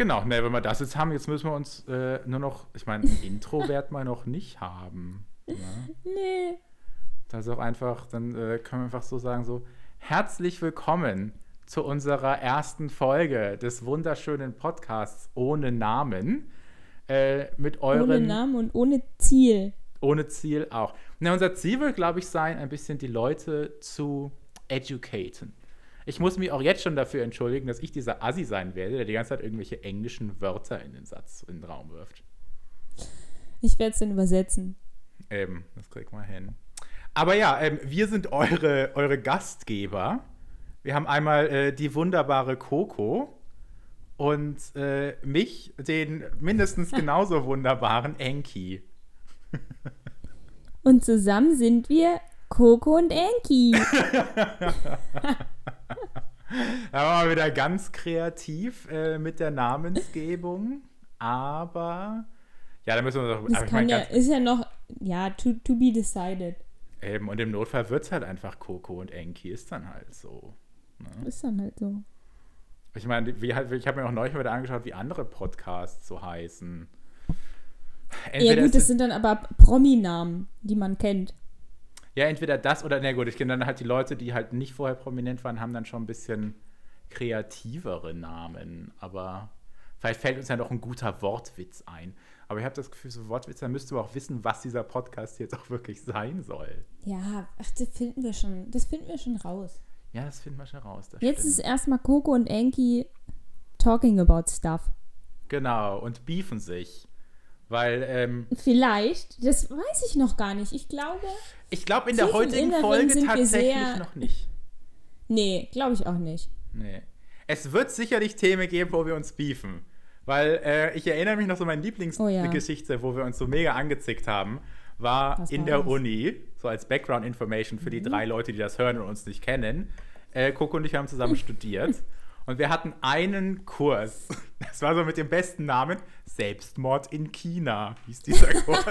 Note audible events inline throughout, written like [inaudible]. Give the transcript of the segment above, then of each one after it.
Genau, ne, wenn wir das jetzt haben, jetzt müssen wir uns äh, nur noch, ich meine, ein Intro werden wir noch nicht haben. Ne? Nee. Das ist auch einfach, dann äh, können wir einfach so sagen, so, herzlich willkommen zu unserer ersten Folge des wunderschönen Podcasts ohne Namen. Äh, mit euren, Ohne Namen und ohne Ziel. ohne Ziel auch. Na, unser Ziel wird, glaube ich, sein, ein bisschen die Leute zu educaten. Ich muss mich auch jetzt schon dafür entschuldigen, dass ich dieser Assi sein werde, der die ganze Zeit irgendwelche englischen Wörter in den Satz, in den Raum wirft. Ich werde es dann übersetzen. Eben, das kriegt man hin. Aber ja, ähm, wir sind eure, eure Gastgeber. Wir haben einmal äh, die wunderbare Coco und äh, mich, den mindestens genauso [laughs] wunderbaren Enki. Und zusammen sind wir Coco und Enki. [laughs] Da waren wir wieder ganz kreativ äh, mit der Namensgebung. Aber ja, da müssen wir doch. Das ich kann mein, ja, ist ja noch, ja, to, to be decided. eben, und im Notfall wird es halt einfach Coco und Enki, ist dann halt so. Ne? Ist dann halt so. Ich meine, wie, ich habe mir auch neulich mal wieder angeschaut, wie andere Podcasts so heißen. ja gut, das sind dann aber Prominamen, die man kennt. Ja, entweder das oder, na gut, ich kenne dann halt die Leute, die halt nicht vorher prominent waren, haben dann schon ein bisschen kreativere Namen. Aber vielleicht fällt uns ja noch ein guter Wortwitz ein. Aber ich habe das Gefühl, so Wortwitz, da müsste man auch wissen, was dieser Podcast jetzt auch wirklich sein soll. Ja, ach, das finden wir schon, das finden wir schon raus. Ja, das finden wir schon raus. Jetzt stimmt. ist erstmal Coco und Enki talking about stuff. Genau, und beefen sich. Weil, ähm, Vielleicht, das weiß ich noch gar nicht. Ich glaube, ich glaube, in der heutigen Folge tatsächlich noch nicht. nee, glaube ich auch nicht. Nee. Es wird sicherlich Themen geben, wo wir uns beefen. Weil äh, ich erinnere mich noch so, meine Oh ja. Lieblingsgeschichte, wo wir uns so mega angezickt haben, war Was in war der das? Mhm. Uni, so als Background Information für die drei Leute, die das hören und uns nicht kennen. Äh, Coco und ich haben zusammen [laughs] studiert. Und wir hatten einen Kurs. [laughs] Das war so mit dem besten Namen Selbstmord in China, hieß dieser [laughs] Kurs.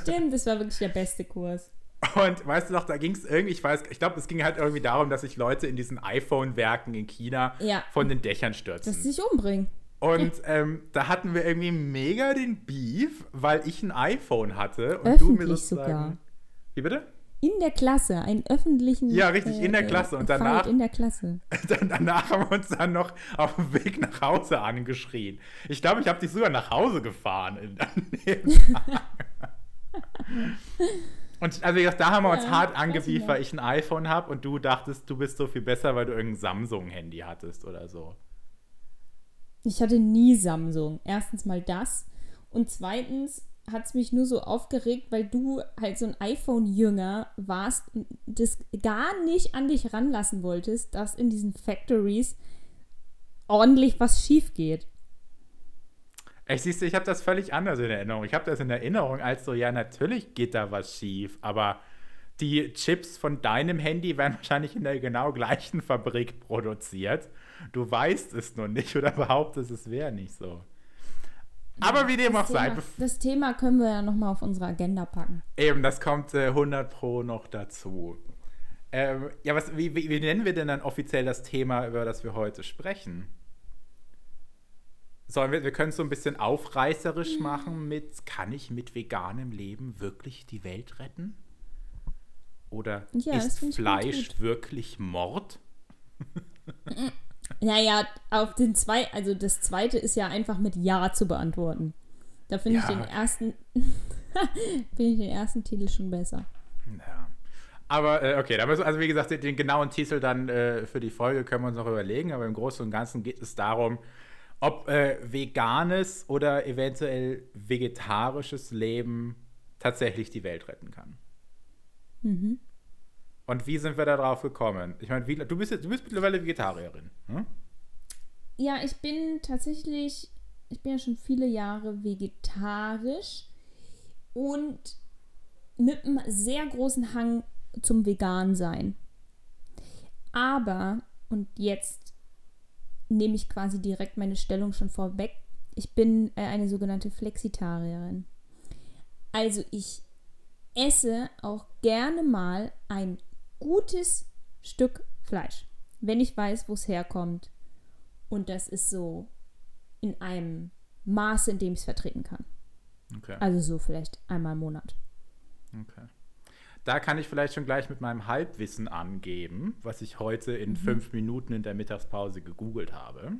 Stimmt, das war wirklich der beste Kurs. Und weißt du noch, da ging es irgendwie, ich weiß, ich glaube, es ging halt irgendwie darum, dass sich Leute in diesen iPhone-Werken in China Ja. von den Dächern stürzen. Dass sie sich umbringen. Und ähm, da hatten wir irgendwie mega den Beef, weil ich ein iPhone hatte und du mir Öffentlich sozusagen. sogar. Wie bitte? In der Klasse, einen öffentlichen. Ja, richtig, in der Klasse. Und Fight danach- In der Klasse. [laughs] Danach haben wir uns dann noch auf dem Weg nach Hause angeschrien. Ich glaube, ich habe dich sogar nach Hause gefahren. [laughs] Und also gesagt, da haben wir uns Ja, hart ich weil ich ein iPhone habe und du dachtest, du bist so viel besser, weil du irgendein Samsung-Handy hattest oder so. Ich hatte nie Samsung. Erstens mal das. Und zweitens hat es mich nur so aufgeregt, weil du halt so ein iPhone-Jünger warst und das gar nicht an dich ranlassen wolltest, dass in diesen Factories ordentlich was schief geht. Ich siehst du, ich habe das völlig anders in Erinnerung. Ich habe das in Erinnerung als so, ja, natürlich geht da was schief, aber die Chips von deinem Handy werden [laughs] wahrscheinlich in der genau gleichen Fabrik produziert. Du weißt es nur nicht oder behauptest, es wäre nicht so. Aber wie dem auch sei, das Thema können wir ja nochmal auf unsere Agenda packen. eben, das kommt äh, 100 Pro noch dazu. Ähm, ja, was, wie, wie, wie nennen wir denn dann offiziell das Thema, über das wir heute sprechen? Sollen wir, wir können es so ein bisschen aufreißerisch machen mit, kann ich mit veganem Leben wirklich die Welt retten? Oder Ja, ist. Fleisch wirklich Mord? Naja, auf den zwei, also das zweite ist ja einfach mit Ja zu beantworten. Da finde ich Ja. den ersten, [laughs] finde ich den ersten Titel schon besser. Ja. Aber äh, okay, da müssen, also wie gesagt, den, den genauen Titel dann äh, für die Folge können wir uns noch überlegen, aber im Großen und Ganzen geht es darum, ob äh, veganes oder eventuell vegetarisches Leben tatsächlich die Welt retten kann. Mhm. Und wie sind wir da drauf gekommen? Ich meine, du bist, du bist mittlerweile Vegetarierin. Hm? Ja, ich bin tatsächlich, ich bin ja schon viele Jahre vegetarisch und mit einem sehr großen Hang zum Vegan-Sein. Aber, und jetzt nehme ich quasi direkt meine Stellung schon vorweg, ich bin äh, eine sogenannte Flexitarierin. Also ich esse auch gerne mal ein gutes Stück Fleisch, wenn ich weiß, wo es herkommt Und das ist so in einem Maße, in dem ich es vertreten kann. Okay. Also so vielleicht einmal im Monat. okay. Da kann ich vielleicht schon gleich mit meinem Halbwissen angeben, was ich heute in Mhm. fünf Minuten in der Mittagspause gegoogelt habe.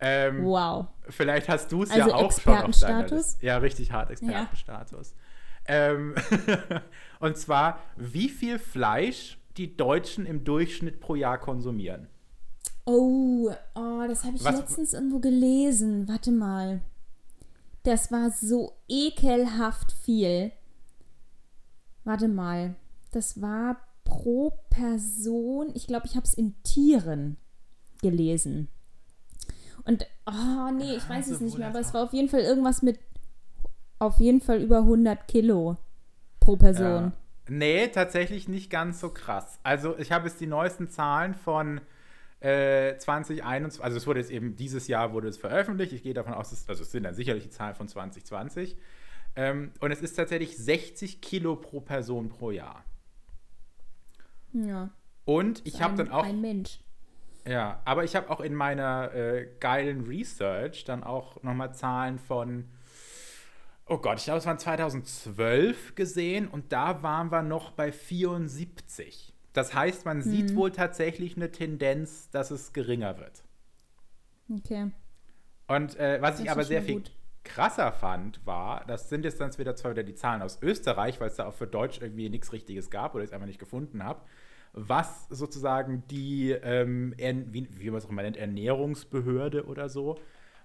Ähm, Wow. Vielleicht hast du es Also ja auch schon auf deiner? Liste. Ja, richtig hart Expertenstatus. Ähm, [laughs] und zwar, wie viel Fleisch die Deutschen im Durchschnitt pro Jahr konsumieren. Oh, oh das habe ich Was- letztens irgendwo gelesen. Warte mal. Das war so ekelhaft viel. Warte mal. Das war pro Person. Ich glaube, ich habe es in Tieren gelesen. Und, oh nee, ich weiß Also es nicht mehr, aber es war auf jeden Fall irgendwas mit, auf jeden Fall über 100 Kilo pro Person. Ja. Nee, tatsächlich nicht ganz so krass. Also ich habe jetzt die neuesten Zahlen von äh, 2021, also es wurde jetzt eben dieses Jahr wurde es veröffentlicht. Ich gehe davon aus, dass, also es sind dann sicherlich die Zahlen von 2020. Ähm, und es ist tatsächlich 60 Kilo pro Person pro Jahr. Ja. Und ich habe dann auch Ein Mensch. Ja, aber ich habe auch in meiner äh, geilen Research dann auch nochmal Zahlen von, oh Gott, ich glaube, es waren 2012 gesehen und da waren wir noch bei 74. Das heißt, man sieht wohl tatsächlich eine Tendenz, dass es geringer wird. Okay. Und äh, was Das ich aber sehr viel gut. krasser fand, war, das sind jetzt dann wieder zwar wieder die Zahlen aus Österreich, weil es da auch für Deutsch irgendwie nichts Richtiges gab oder ich es einfach nicht gefunden habe, was sozusagen die, ähm, wie, wie man es auch immer nennt, Ernährungsbehörde oder so,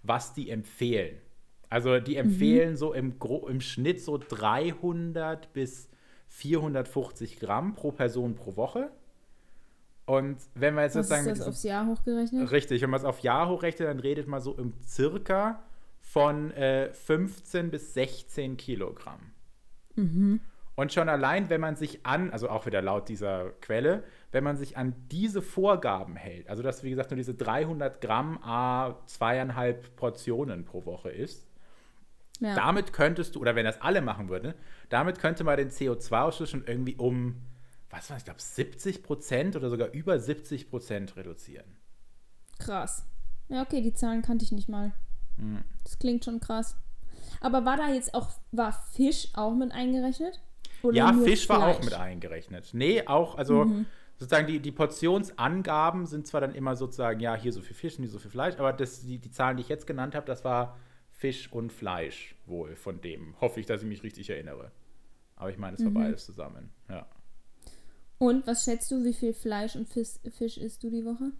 was die empfehlen. Also die empfehlen so im, Gro im Schnitt so 300 bis 450 Gramm pro Person pro Woche. Und wenn wir jetzt Was sozusagen ist das aufs Jahr hochgerechnet? Richtig, wenn man es auf Jahr hochrechnet, dann redet man so im circa von äh, 15 bis 16 Kilogramm. Und schon allein, wenn man sich an, also auch wieder laut dieser Quelle, wenn man sich an diese Vorgaben hält, also dass, wie gesagt, nur diese 300 Gramm a zweieinhalb Portionen pro Woche ist, Ja. damit könntest du, oder wenn das alle machen würden, damit könnte man den CO2-Ausstoß schon irgendwie um, was war ich glaube, 70 Prozent oder sogar über 70 Prozent reduzieren. Krass. Ja, okay, die Zahlen kannte ich nicht mal. Hm. Das klingt schon krass. Aber war da jetzt auch, war Fisch auch mit eingerechnet? Oder Ja, Fisch war auch Fleisch? mit eingerechnet. Nee, auch, also sozusagen die, die Portionsangaben sind zwar dann immer sozusagen, ja, hier so viel Fisch und hier so viel Fleisch, aber das, die, die Zahlen, die ich jetzt genannt habe, das war Fisch und Fleisch wohl von dem. Hoffe ich, dass ich mich richtig erinnere. Aber ich meine, es war beides zusammen. Ja. Und was schätzt du, wie viel Fleisch und Fisch, Fisch isst du die Woche?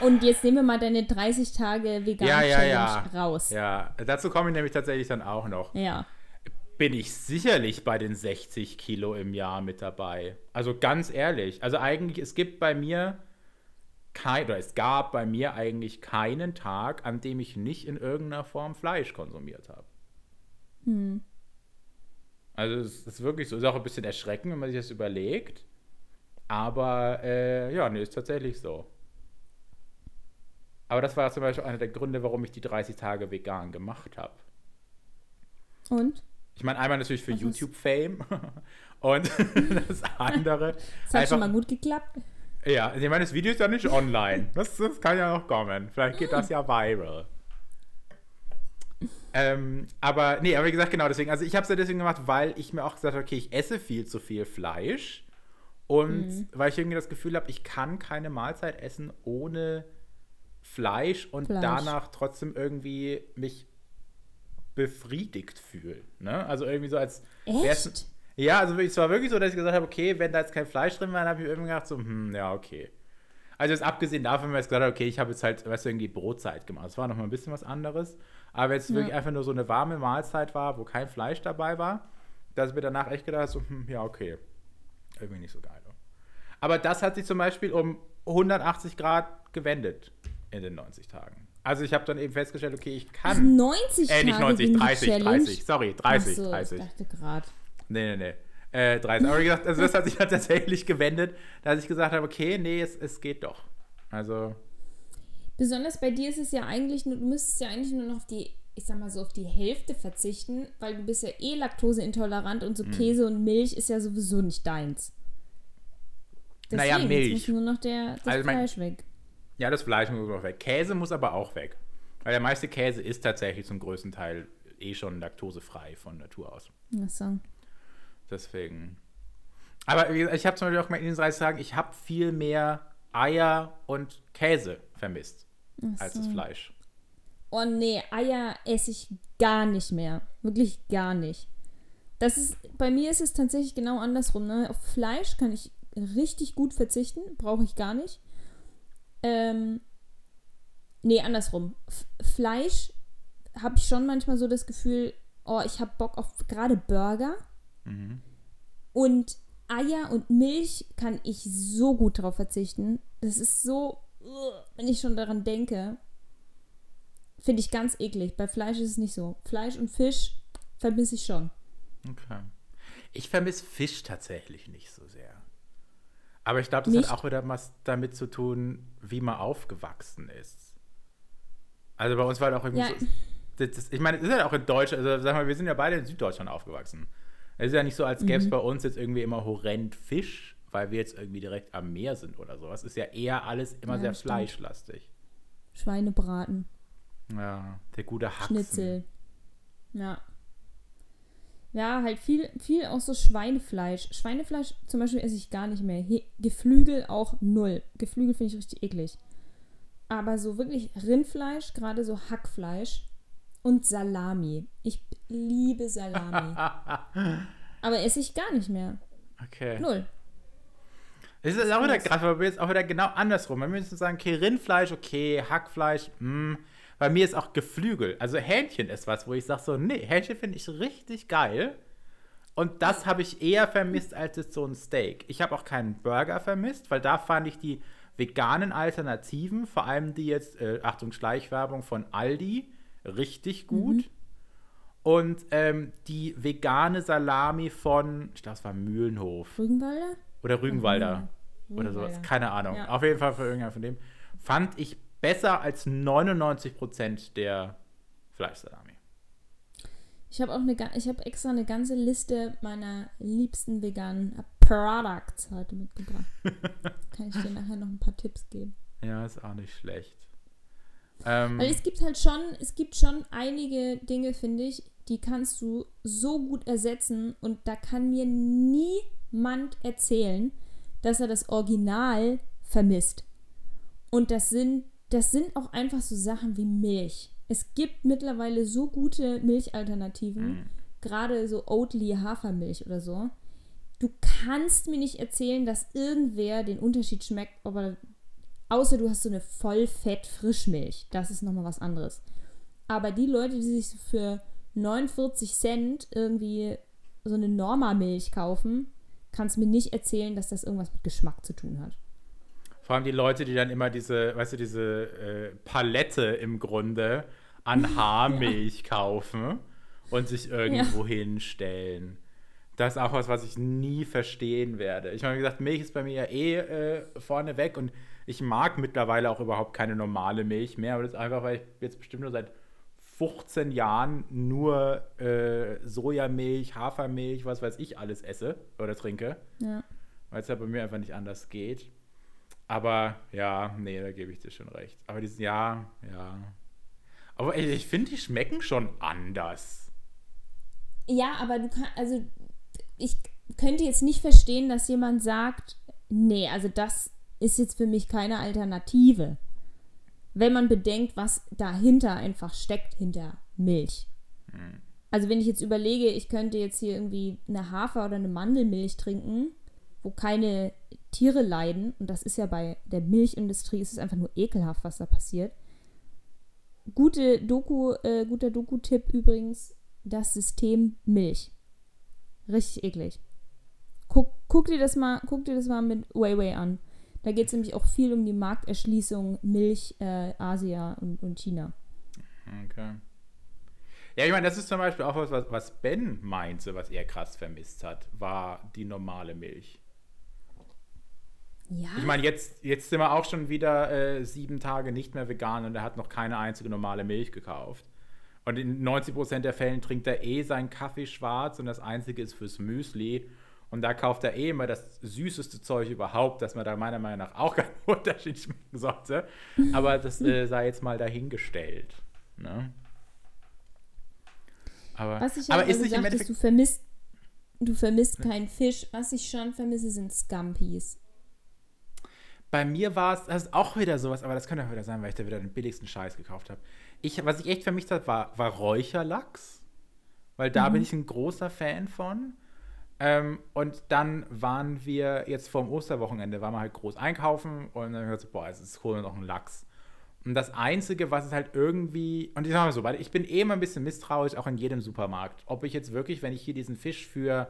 Und jetzt nehmen wir mal deine 30 Tage vegan Ja, ja, Challenge ja. raus. Ja, dazu komme ich nämlich tatsächlich dann auch noch. Ja. Bin ich sicherlich bei den 60 Kilo im Jahr mit dabei. Also ganz ehrlich. Also eigentlich, es gibt bei mir kein, oder es gab bei mir eigentlich keinen Tag, an dem ich nicht in irgendeiner Form Fleisch konsumiert habe. Also es ist wirklich so, ist auch ein bisschen erschreckend, wenn man sich das überlegt. Aber äh, ja, nee, ist tatsächlich so. Aber das war zum Beispiel einer der Gründe, warum ich die 30 Tage vegan gemacht habe. Und? Ich meine, einmal natürlich für YouTube-Fame [laughs] und [laughs] das andere. Das hat schon mal gut geklappt. Ja, ich meine, das Video ist ja nicht online. Das, das kann ja noch kommen. Vielleicht geht das ja viral. Ähm, aber, nee, aber wie gesagt, genau deswegen. Also, ich habe es ja deswegen gemacht, weil ich mir auch gesagt habe, okay, ich esse viel zu viel Fleisch. Und Mhm. weil ich irgendwie das Gefühl habe, ich kann keine Mahlzeit essen ohne Fleisch und Fleisch. danach trotzdem irgendwie mich befriedigt fühlen. Ne? Also irgendwie so als Echt? Ja, also es war wirklich so, dass ich gesagt habe, okay, wenn da jetzt kein Fleisch drin war, dann habe ich irgendwie gedacht, so, hm, ja, okay. Also jetzt abgesehen davon, wenn man jetzt gesagt hat, okay, ich habe jetzt halt, weißt du, irgendwie Brotzeit gemacht. Das war noch mal ein bisschen was anderes. Aber wenn es Ja. wirklich einfach nur so eine warme Mahlzeit war, wo kein Fleisch dabei war, dass ich mir danach echt gedacht habe, so, hm, ja, okay. Irgendwie nicht so geil. Aber das hat sich zum Beispiel um 180 Grad gewendet in den 90 Tagen. Also ich habe dann eben festgestellt, okay, ich kann. 90 Äh, nicht Tage 90, ging die 30, Challenge? 30. Sorry, 30, Ach so, 30. Ich dachte gerade. Nee, nee, nee. Äh, 30. Aber wie gesagt, also das hat sich dann [laughs] tatsächlich gewendet, dass ich gesagt habe, okay, nee, es, es geht doch. Also, Besonders bei dir ist es ja eigentlich nur, du müsstest ja eigentlich nur noch auf die, ich sag mal so, auf die Hälfte verzichten, weil du bist ja eh laktoseintolerant und so Mhm. Käse und Milch ist ja sowieso nicht deins. Naja, Deswegen, Milch. Jetzt muss nur noch der, das Also mein- Fleisch weg. Ja, das Fleisch muss auch weg. Käse muss aber auch weg. Weil der meiste Käse ist tatsächlich zum größten Teil eh schon laktosefrei von Natur aus. Ach so. Deswegen. Aber ich habe zum Beispiel auch mal in den 30 Tagen, ich habe viel mehr Eier und Käse vermisst Ach als so. das Fleisch. Oh nee, Eier esse ich gar nicht mehr. Wirklich gar nicht. Das ist, bei mir ist es tatsächlich genau andersrum. Ne? Auf Fleisch kann ich richtig gut verzichten, brauche ich gar nicht. Ähm, nee, andersrum. F Fleisch habe ich schon manchmal so das Gefühl, oh, ich habe Bock auf gerade Burger. Mhm. Und Eier und Milch kann ich so gut drauf verzichten. Das ist so, wenn ich schon daran denke, finde ich ganz eklig. Bei Fleisch ist es nicht so. Fleisch und Fisch vermisse ich schon. Okay. Ich vermisse Fisch tatsächlich nicht so sehr. Aber ich glaube, das Nicht? hat auch wieder was damit zu tun, wie man aufgewachsen ist. Also bei uns war halt auch irgendwie Ja. so. Das, das, ich meine, es ist halt auch in Deutschland, also sag mal, wir sind ja beide in Süddeutschland aufgewachsen. Es ist ja nicht so, als gäbe es Mhm. bei uns jetzt irgendwie immer horrend Fisch, weil wir jetzt irgendwie direkt am Meer sind oder sowas. Es ist ja eher alles immer Ja, sehr stimmt. fleischlastig. Schweinebraten, Ja, der gute Haxen. Schnitzel. Ja. Ja, halt viel, viel auch so Schweinefleisch. Schweinefleisch zum Beispiel esse ich gar nicht mehr. He Geflügel auch null. Geflügel finde ich richtig eklig. Aber so wirklich Rindfleisch, gerade so Hackfleisch und Salami. Ich liebe Salami. [laughs] Aber esse ich gar nicht mehr. okay. Null. Es ist auch wieder krass, weil wir jetzt auch wieder genau andersrum. Wir müssen sagen, okay, Rindfleisch, okay, Hackfleisch, mh. Bei mir ist auch Geflügel. Also Hähnchen ist was, wo ich sage so, nee, Hähnchen finde ich richtig geil. Und das habe ich eher vermisst als jetzt so ein Steak. Ich habe auch keinen Burger vermisst, weil da fand ich die veganen Alternativen, vor allem die jetzt, äh, Achtung, Schleichwerbung von Aldi, richtig gut. Und ähm, die vegane Salami von, ich glaube, es war Mühlenhof. Rügenwalder? Oder Rügenwalder. Mhm. Oder sowas. Rügenwalder. Keine Ahnung. Ja. Auf jeden Fall für irgendeinen von dem. Fand ich besser als 99% der Fleischsalami. Ich habe auch eine, ich habe extra eine ganze Liste meiner liebsten veganen Products heute mitgebracht. [laughs] Kann ich dir nachher noch ein paar Tipps geben. Ja, ist auch nicht schlecht. Ähm, Weil es gibt halt schon, es gibt schon einige Dinge, finde ich, die kannst du so gut ersetzen und da kann mir niemand erzählen, dass er das Original vermisst. Und das sind, das sind auch einfach so Sachen wie Milch. Es gibt mittlerweile so gute Milchalternativen, Mhm. gerade so Oatly Hafermilch oder so. Du kannst mir nicht erzählen, dass irgendwer den Unterschied schmeckt, ob er Außer du hast so eine Vollfett-Frischmilch. Das ist nochmal was anderes. Aber die Leute, die sich für 49 Cent irgendwie so eine Normamilch kaufen, kannst mir nicht erzählen, dass das irgendwas mit Geschmack zu tun hat. vor allem die Leute, die dann immer diese, weißt du, diese äh, Palette im Grunde an [laughs] Haarmilch kaufen und sich irgendwo hinstellen. Das ist auch was, was ich nie verstehen werde. Ich meine, wie gesagt, Milch ist bei mir ja eh äh, vorne weg und ich mag mittlerweile auch überhaupt keine normale Milch mehr, aber das ist einfach, weil ich jetzt bestimmt nur seit 15 Jahren nur äh, Sojamilch, Hafermilch, was weiß ich alles esse oder trinke, Ja. weil es ja bei mir einfach nicht anders geht. Aber ja, nee, da gebe ich dir schon recht. Aber dieses ja, ja. Aber ey, ich finde, die schmecken schon anders. Ja, aber du kannst, also ich könnte jetzt nicht verstehen, dass jemand sagt, nee, also das ist jetzt für mich keine Alternative. Wenn man bedenkt, was dahinter einfach steckt, hinter Milch. Also wenn ich jetzt überlege, ich könnte jetzt hier irgendwie eine Hafer- oder eine Mandelmilch trinken, wo keine Tiere leiden, und das ist ja bei der Milchindustrie, ist es einfach nur ekelhaft, was da passiert. Gute Doku, äh, guter Doku-Tipp übrigens, das System Milch. Richtig eklig. Guck, guck, dir das mal, guck dir das mal mit Weiwei an. Da geht es nämlich auch viel um die Markterschließung Milch, äh, Asia und, und China. Okay. Ja, ich meine, das ist zum Beispiel auch was, was, Ben meinte, was er krass vermisst hat, war die normale Milch. Ja. Ich meine, jetzt, jetzt sind wir auch schon wieder äh, sieben Tage nicht mehr vegan und er hat noch keine einzige normale Milch gekauft. Und in 90% der Fällen trinkt er eh seinen Kaffee schwarz und das einzige ist fürs Müsli. Und da kauft er eh immer das süßeste Zeug überhaupt, dass man da meiner Meinung nach auch [laughs] keinen Unterschied schmecken sollte. Aber das äh, sei jetzt mal dahingestellt. Ne? Aber, Was ich aber ist nicht gesagt, du vermisst, du vermisst keinen Fisch. Was ich schon vermisse, sind Scumpies. Bei mir war es, das ist auch wieder sowas, aber das könnte auch wieder sein, weil ich da wieder den billigsten Scheiß gekauft habe. Ich, was ich echt vermisst habe, war, war Räucherlachs. Weil da mhm. bin ich ein großer Fan von. Ähm, und dann waren wir jetzt vorm Osterwochenende, waren wir halt groß einkaufen und dann haben wir gesagt, boah, jetzt ist cool noch ein Lachs. Und das Einzige, was es halt irgendwie, und ich sag mal so, ich bin eh immer ein bisschen misstrauisch, auch in jedem Supermarkt, ob ich jetzt wirklich, wenn ich hier diesen Fisch für,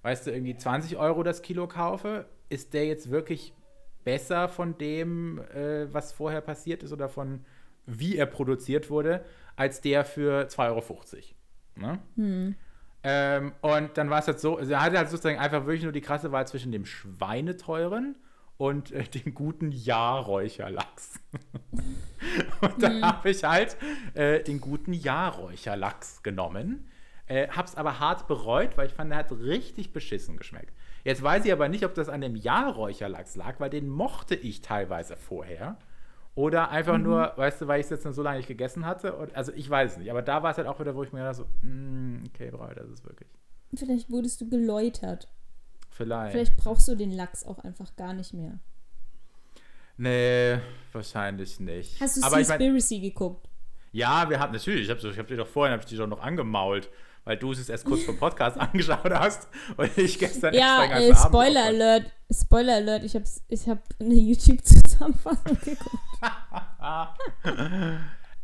weißt du, irgendwie 20 Euro das Kilo kaufe, ist der jetzt wirklich besser von dem, äh, was vorher passiert ist oder von wie er produziert wurde, als der für 2,50 Euro. Ne? Hm. Ähm, und dann war es halt so, also er hatte halt sozusagen einfach wirklich nur die krasse Wahl zwischen dem Schweineteuren und äh, [laughs] dem guten Jahrräucherlachs. [laughs] und dann mhm. habe ich halt äh, den guten Jahrräucherlachs genommen. Äh, hab's aber hart bereut, weil ich fand, er hat richtig beschissen geschmeckt. Jetzt weiß ich aber nicht, ob das an dem Jahrräucherlachs lag, weil den mochte ich teilweise vorher. Oder einfach mhm. nur, weißt du, weil ich es jetzt so lange nicht gegessen hatte. Und, also ich weiß es nicht. Aber da war es halt auch wieder, wo ich mir dachte, so, mm, okay, Brau, das ist wirklich. Vielleicht wurdest du geläutert. Vielleicht. Vielleicht brauchst du den Lachs auch einfach gar nicht mehr. Nee, wahrscheinlich nicht. Hast du Aber Seaspiracy ich mein, geguckt? Ja, wir haben natürlich. Ich habe ich hab dir doch vorhin hab ich dich doch noch angemault, weil du es erst kurz vom Podcast [laughs] angeschaut hast und ich gestern ja, extra äh, Spoiler Alert. Spoiler Alert. Ich habe ich hab eine YouTube-Zusammenfassung geguckt. [laughs]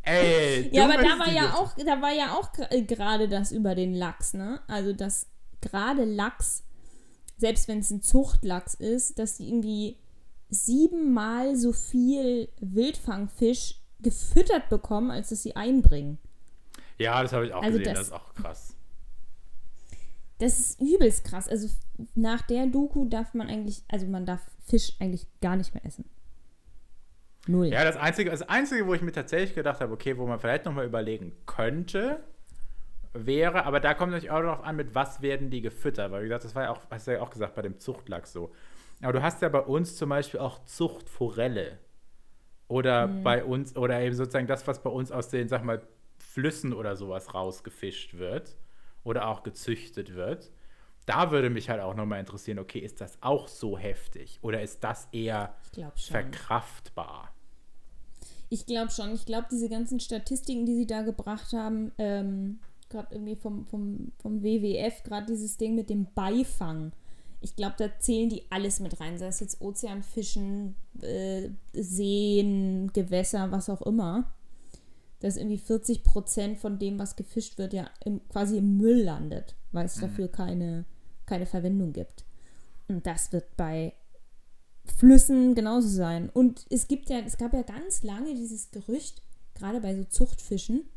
Ey, ja, aber da war ja auch, da war ja auch äh, gerade das über den Lachs, ne? Also dass gerade Lachs selbst wenn es ein Zuchtlachs ist, dass die irgendwie siebenmal so viel Wildfangfisch gefüttert bekommen, als dass sie einbringen. Ja, das habe ich auch also gesehen, das, das, ist auch krass. Das ist übelst krass. Also nach der Doku darf man eigentlich, also man darf Fisch eigentlich gar nicht mehr essen. Null. Ja, das Einzige, das Einzige, wo ich mir tatsächlich gedacht habe, okay, wo man vielleicht nochmal überlegen könnte, wäre, aber da kommt natürlich auch darauf an, mit was werden die gefüttert, weil wie gesagt, das war ja auch, hast du ja auch gesagt, bei dem Zuchtlachs so. Aber du hast ja bei uns zum Beispiel auch Zuchtforelle. Oder mhm. bei uns, oder eben sozusagen das, was bei uns aus den, sag mal, Flüssen oder sowas rausgefischt wird oder auch gezüchtet wird. Da würde mich halt auch nochmal interessieren, okay, ist das auch so heftig oder ist das eher verkraftbar? Ich glaube schon. Ich glaube, diese ganzen Statistiken, die sie da gebracht haben, ähm, gerade irgendwie vom, vom, vom WWF, gerade dieses Ding mit dem Beifang. Ich glaube, da zählen die alles mit rein, sei es jetzt Ozeanfischen, äh, Seen, Gewässer, was auch immer. Dass irgendwie 40 Prozent von dem, was gefischt wird, ja im, quasi im Müll landet, weil es mhm. dafür keine, keine Verwendung gibt. Und das wird bei Flüssen genauso sein. Und es gibt ja, es gab ja ganz lange dieses Gerücht, gerade bei so Zuchtfischen,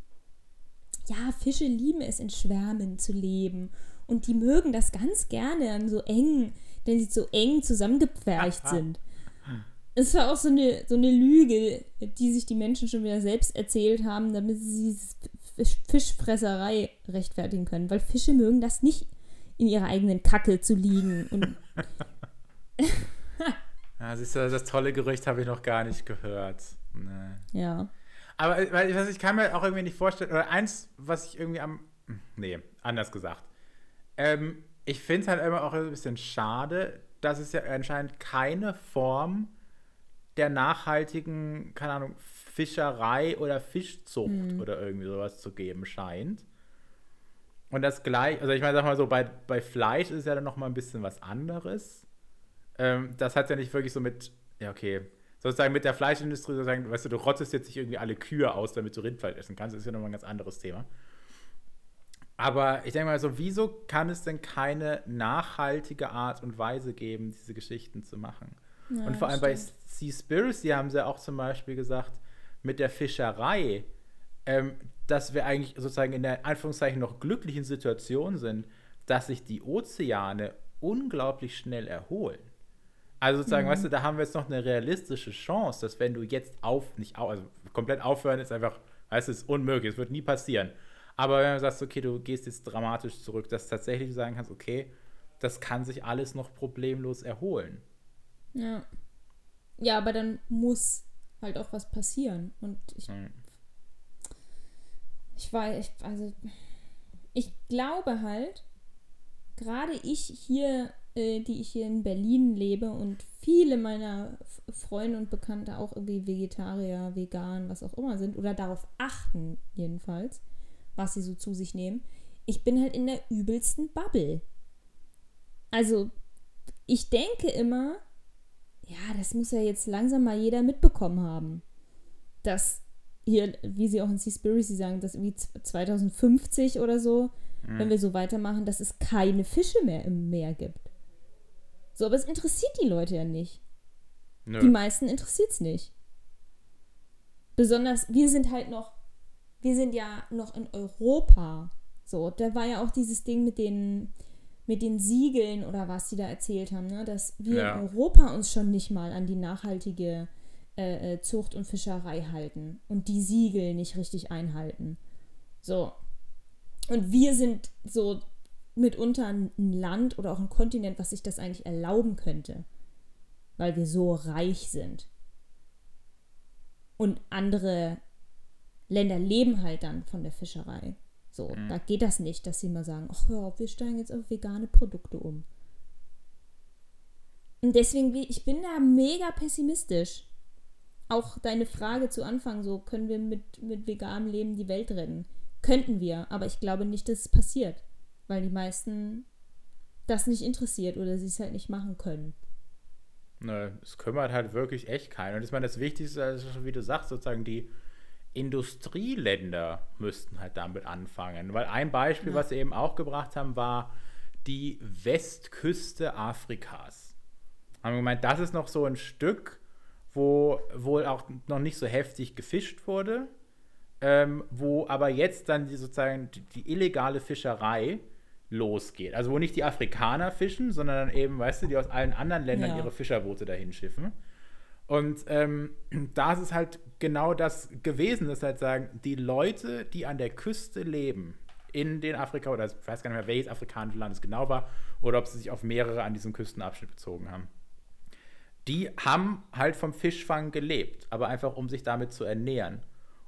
ja, Fische lieben es, in Schwärmen zu leben. Und die mögen das ganz gerne dann so eng, wenn sie so eng zusammengepfercht [laughs] sind. Es war auch so eine, so eine Lüge, die sich die Menschen schon wieder selbst erzählt haben, damit sie Fischfresserei rechtfertigen können. Weil Fische mögen das nicht, in ihrer eigenen Kacke zu liegen. Und [laughs] [laughs] ja, siehst du, das tolle Gerücht habe ich noch gar nicht gehört. Nee. Ja. Aber weil, ich kann mir auch irgendwie nicht vorstellen, oder eins, was ich irgendwie am. Nee, anders gesagt. Ähm, ich finde es halt immer auch ein bisschen schade, dass es ja anscheinend keine Form der nachhaltigen, keine Ahnung, Fischerei oder Fischzucht mhm. oder irgendwie sowas zu geben scheint. Und das gleich, also ich meine, sag mal so, bei, bei Fleisch ist ja dann noch mal ein bisschen was anderes. Ähm, das hat ja nicht wirklich so mit, ja, okay, sozusagen mit der Fleischindustrie, sozusagen, weißt du, du rottest jetzt nicht irgendwie alle Kühe aus, damit du Rindfleisch essen kannst. Das ist ja nochmal ein ganz anderes Thema. Aber ich denke mal so, wieso kann es denn keine nachhaltige Art und Weise geben, diese Geschichten zu machen? Ja, und vor allem stimmt. bei Seaspiracy haben sie auch zum Beispiel gesagt, mit der Fischerei, ähm, dass wir eigentlich sozusagen in der Anführungszeichen noch glücklichen Situation sind, dass sich die Ozeane unglaublich schnell erholen. Also sozusagen, mhm. weißt du, da haben wir jetzt noch eine realistische Chance, dass wenn du jetzt auf, nicht auf, also komplett aufhören ist einfach, weißt du, ist unmöglich, es wird nie passieren. Aber wenn du sagst, okay, du gehst jetzt dramatisch zurück, dass du tatsächlich sagen kannst, okay, das kann sich alles noch problemlos erholen. Ja. Ja, aber dann muss halt auch was passieren. Und ich, Mhm. ich weiß, ich, also ich glaube halt, gerade ich hier, äh, die ich hier in Berlin lebe und viele meiner Freunde und Bekannte auch irgendwie Vegetarier, vegan, was auch immer sind oder darauf achten jedenfalls, was sie so zu sich nehmen. Ich bin halt in der übelsten Bubble. Also ich denke immer, ja, das muss ja jetzt langsam mal jeder mitbekommen haben, dass hier, wie sie auch in Seaspiracy sagen, dass irgendwie z- 2050 oder so, wenn wir so weitermachen, dass es keine Fische mehr im Meer gibt. So, aber es interessiert die Leute ja nicht. Nö. Die meisten interessiert es nicht. Besonders, wir sind halt noch, wir sind ja noch in Europa. So, da war ja auch dieses Ding mit den, mit den Siegeln oder was sie da erzählt haben, ne? dass wir Ja. in Europa uns schon nicht mal an die nachhaltige äh, äh, Zucht und Fischerei halten und die Siegel nicht richtig einhalten. So. Und wir sind so mitunter ein Land oder auch ein Kontinent, was sich das eigentlich erlauben könnte, weil wir so reich sind. Und andere Länder leben halt dann von der Fischerei. So, da geht das nicht, dass sie mal sagen, ach ja, wir steigen jetzt auf vegane Produkte um. Und deswegen, wie- ich bin da mega pessimistisch. Auch deine Frage zu Anfang, so können wir mit, mit veganem Leben die Welt retten? Könnten wir, aber ich glaube nicht, dass es passiert, weil die meisten das nicht interessiert oder sie es halt nicht machen können. Nö, es kümmert halt wirklich echt keinen. Und ich meine, das Wichtigste, also wie du sagst, sozusagen die Industrieländer müssten halt damit anfangen. Weil ein Beispiel, Ja. was sie eben auch gebracht haben, war die Westküste Afrikas. Haben wir gemeint, das ist noch so ein Stück, wo wohl auch noch nicht so heftig gefischt wurde, ähm, wo aber jetzt dann die, sozusagen die, die illegale Fischerei losgeht. Also wo nicht die Afrikaner fischen, sondern dann eben, weißt du, die aus allen anderen Ländern Ja. ihre Fischerboote dahin schiffen. Und ähm, [clears throat] da ist es halt genau das gewesen, dass halt sagen, die Leute, die an der Küste leben, in den Afrika, oder ich weiß gar nicht mehr, welches afrikanische Land es genau war, oder ob sie sich auf mehrere an diesem Küstenabschnitt bezogen haben, die haben halt vom Fischfang gelebt, aber einfach um sich damit zu ernähren.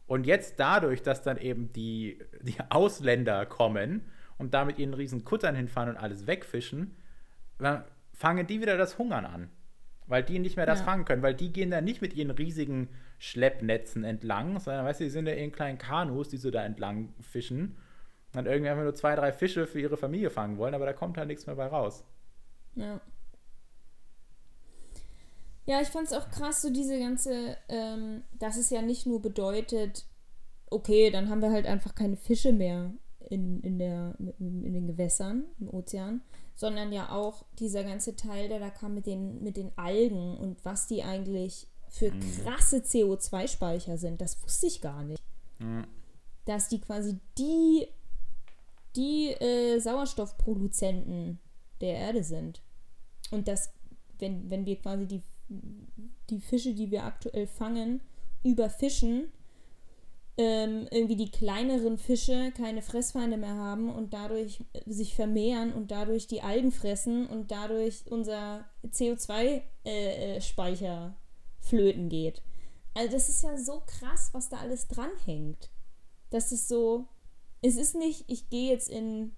Und jetzt dadurch, dass dann eben die, die Ausländer kommen und da mit ihren riesen Kuttern hinfahren und alles wegfischen, fangen die wieder das Hungern an. Weil die nicht mehr das Ja. fangen können, weil die gehen dann nicht mit ihren riesigen Schleppnetzen entlang, sondern weißt du, die sind ja in kleinen Kanus, die so da entlang fischen. Und dann irgendwie einfach nur zwei, drei Fische für ihre Familie fangen wollen, aber da kommt halt nichts mehr bei raus. Ja. Ja, ich fand es auch krass, so diese ganze, ähm, dass es ja nicht nur bedeutet, okay, dann haben wir halt einfach keine Fische mehr in, in, der, in den Gewässern, im Ozean, sondern ja auch dieser ganze Teil, der da kam mit den, mit den Algen und was die eigentlich für krasse CO2-Speicher sind, das wusste ich gar nicht. Dass die quasi die, die äh, Sauerstoffproduzenten der Erde sind. Und dass, wenn, wenn wir quasi die, die Fische, die wir aktuell fangen, überfischen, ähm, irgendwie die kleineren Fische keine Fressfeinde mehr haben und dadurch äh, sich vermehren und dadurch die Algen fressen und dadurch unser CO2-Speicher äh, Speicher flöten geht. Also das ist ja so krass, was da alles dranhängt. Das ist so, es ist nicht, ich gehe jetzt in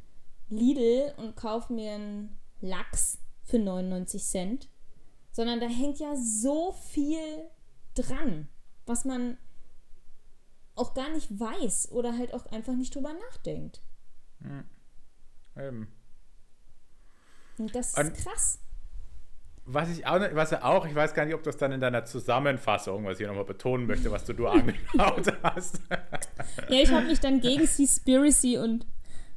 Lidl und kaufe mir einen Lachs für 99 Cent, sondern da hängt ja so viel dran, was man auch gar nicht weiß oder halt auch einfach nicht drüber nachdenkt. Eben. Und das ist Und- krass. Was ich auch, was ja auch, ich weiß gar nicht, ob das dann in deiner Zusammenfassung, was ich nochmal betonen möchte, was du du [laughs] angeschaut hast. Ja, ich habe mich dann gegen Seaspiracy und